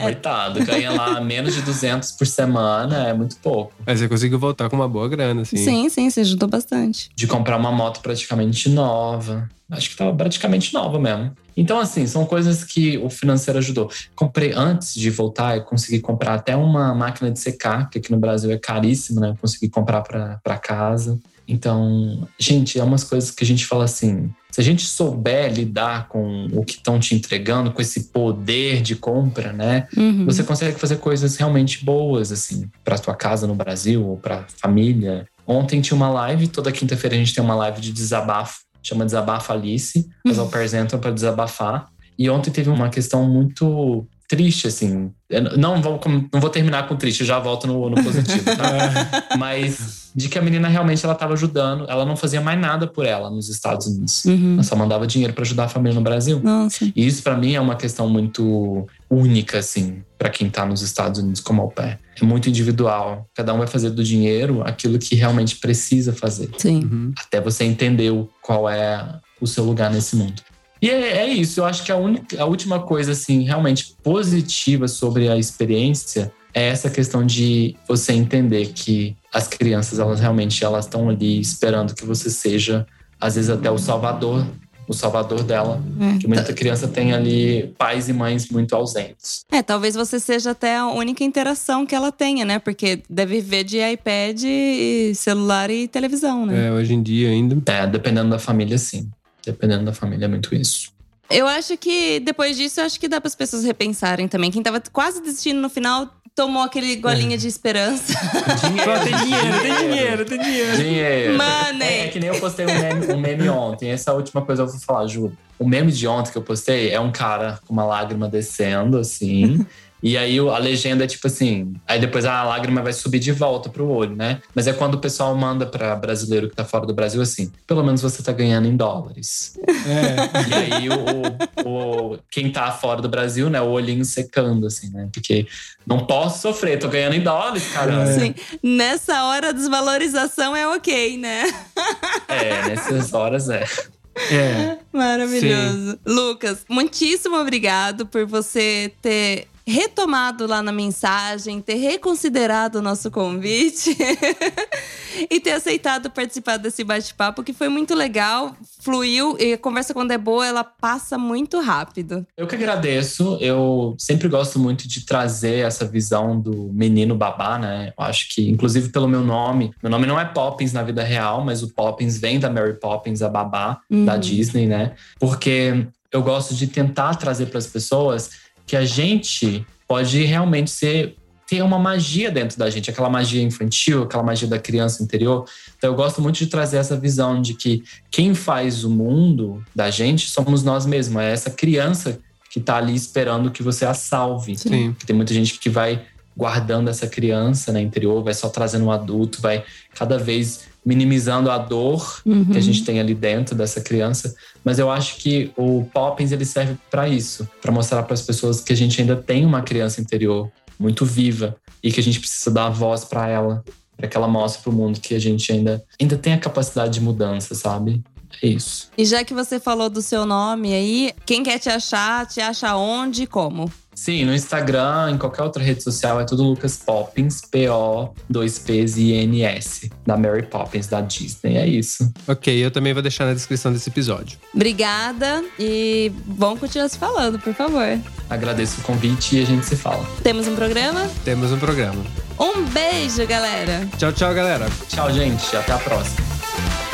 Coitado, ganha lá menos de 200 por semana, é muito pouco. Aí você conseguiu voltar com uma boa grana, assim. Sim, sim, você ajudou bastante. De comprar uma moto praticamente nova. Acho que tava praticamente nova mesmo. Então, assim, são coisas que o financeiro ajudou. Comprei antes de voltar, eu consegui comprar até uma máquina de secar, que aqui no Brasil é caríssimo, né? Eu consegui comprar para casa. Então, gente, é umas coisas que a gente fala assim: se a gente souber lidar com o que estão te entregando, com esse poder de compra, né? Uhum. Você consegue fazer coisas realmente boas, assim, para tua casa no Brasil ou para família. Ontem tinha uma live, toda quinta-feira a gente tem uma live de desabafo, chama Desabafo Alice. As pairs entram para desabafar. E ontem teve uma questão muito triste, assim. Eu Não vou, não vou terminar com triste, já volto no, no positivo, tá? Mas de que a menina realmente ela estava ajudando, ela não fazia mais nada por ela nos Estados Unidos. Uhum. Ela só mandava dinheiro para ajudar a família no Brasil. Nossa. E isso pra mim é uma questão muito única, assim, pra quem tá nos Estados Unidos como au pair. É muito individual. Cada um vai fazer do dinheiro aquilo que realmente precisa fazer. Sim. Uhum. Até você entender qual é o seu lugar nesse mundo. E é, é isso. Eu acho que a, única, a última coisa, assim, realmente positiva sobre a experiência é essa questão de você entender que as crianças, elas realmente elas estão ali esperando que você seja, às vezes até o salvador, o salvador dela. É. Que muita criança tem ali pais e mães muito ausentes. É, talvez você seja até a única interação que ela tenha, né? Porque deve ver de iPad, e celular e televisão, né? É, hoje em dia ainda. É, dependendo da família, sim. Dependendo da família, é muito isso. Eu acho que depois disso, eu acho que dá para as pessoas repensarem também. Quem tava quase desistindo no final tomou aquele golinha de esperança. Dinheiro, tem dinheiro, tem dinheiro, tem dinheiro. Dinheiro. Money. É, é que nem eu postei um meme, um meme ontem. Essa é a última coisa que eu vou falar, juro. O meme de ontem que eu postei é um cara com uma lágrima descendo, assim. E aí a legenda é tipo assim. Aí depois a lágrima vai subir de volta pro olho, né? Mas é quando o pessoal manda pra brasileiro que tá fora do Brasil assim: pelo menos você tá ganhando em dólares. É. E aí o, o- quem tá fora do Brasil, né, o olhinho secando, assim, né? Porque não posso sofrer, tô ganhando em dólares, caramba. Sim. Nessa hora, a desvalorização é ok, né? É, nessas horas é. É. Maravilhoso. Lucas, muitíssimo obrigado por você ter retomado lá na mensagem, ter reconsiderado o nosso convite e ter aceitado participar desse bate-papo, que foi muito legal, fluiu e a conversa quando é boa, ela passa muito rápido. Eu que agradeço. Eu sempre gosto muito de trazer essa visão do menino babá, né? Eu acho que, inclusive pelo meu nome, meu nome não é Poppins na vida real, mas o Poppins vem da Mary Poppins, a babá da Uhum. Disney, né? Porque eu gosto de tentar trazer para as pessoas que a gente pode realmente ser ter uma magia dentro da gente, aquela magia infantil, aquela magia da criança interior. Então eu gosto muito de trazer essa visão de que quem faz o mundo da gente somos nós mesmos, é essa criança que tá ali esperando que você a salve. Sim. Tem muita gente que vai guardando essa criança né, interior, vai só trazendo um adulto, vai cada vez minimizando a dor Uhum. que a gente tem ali dentro dessa criança. Mas eu acho que o Poppins ele serve para isso, para mostrar para as pessoas que a gente ainda tem uma criança interior muito viva e que a gente precisa dar voz para ela, para que ela mostre para o mundo que a gente ainda ainda tem a capacidade de mudança, sabe? É isso. E já que você falou do seu nome aí, quem quer te achar, te acha onde e como? Sim, no Instagram, em qualquer outra rede social, é tudo Lucas Poppins, P-O, 2 P's e N-S, da Mary Poppins, da Disney. É isso. Ok, eu também vou deixar na descrição desse episódio. Obrigada e vamos continuar se falando, por favor. Agradeço o convite e a gente se fala. Temos um programa? Temos um programa. Um beijo, galera! Tchau, tchau, galera. Tchau, gente. Até a próxima.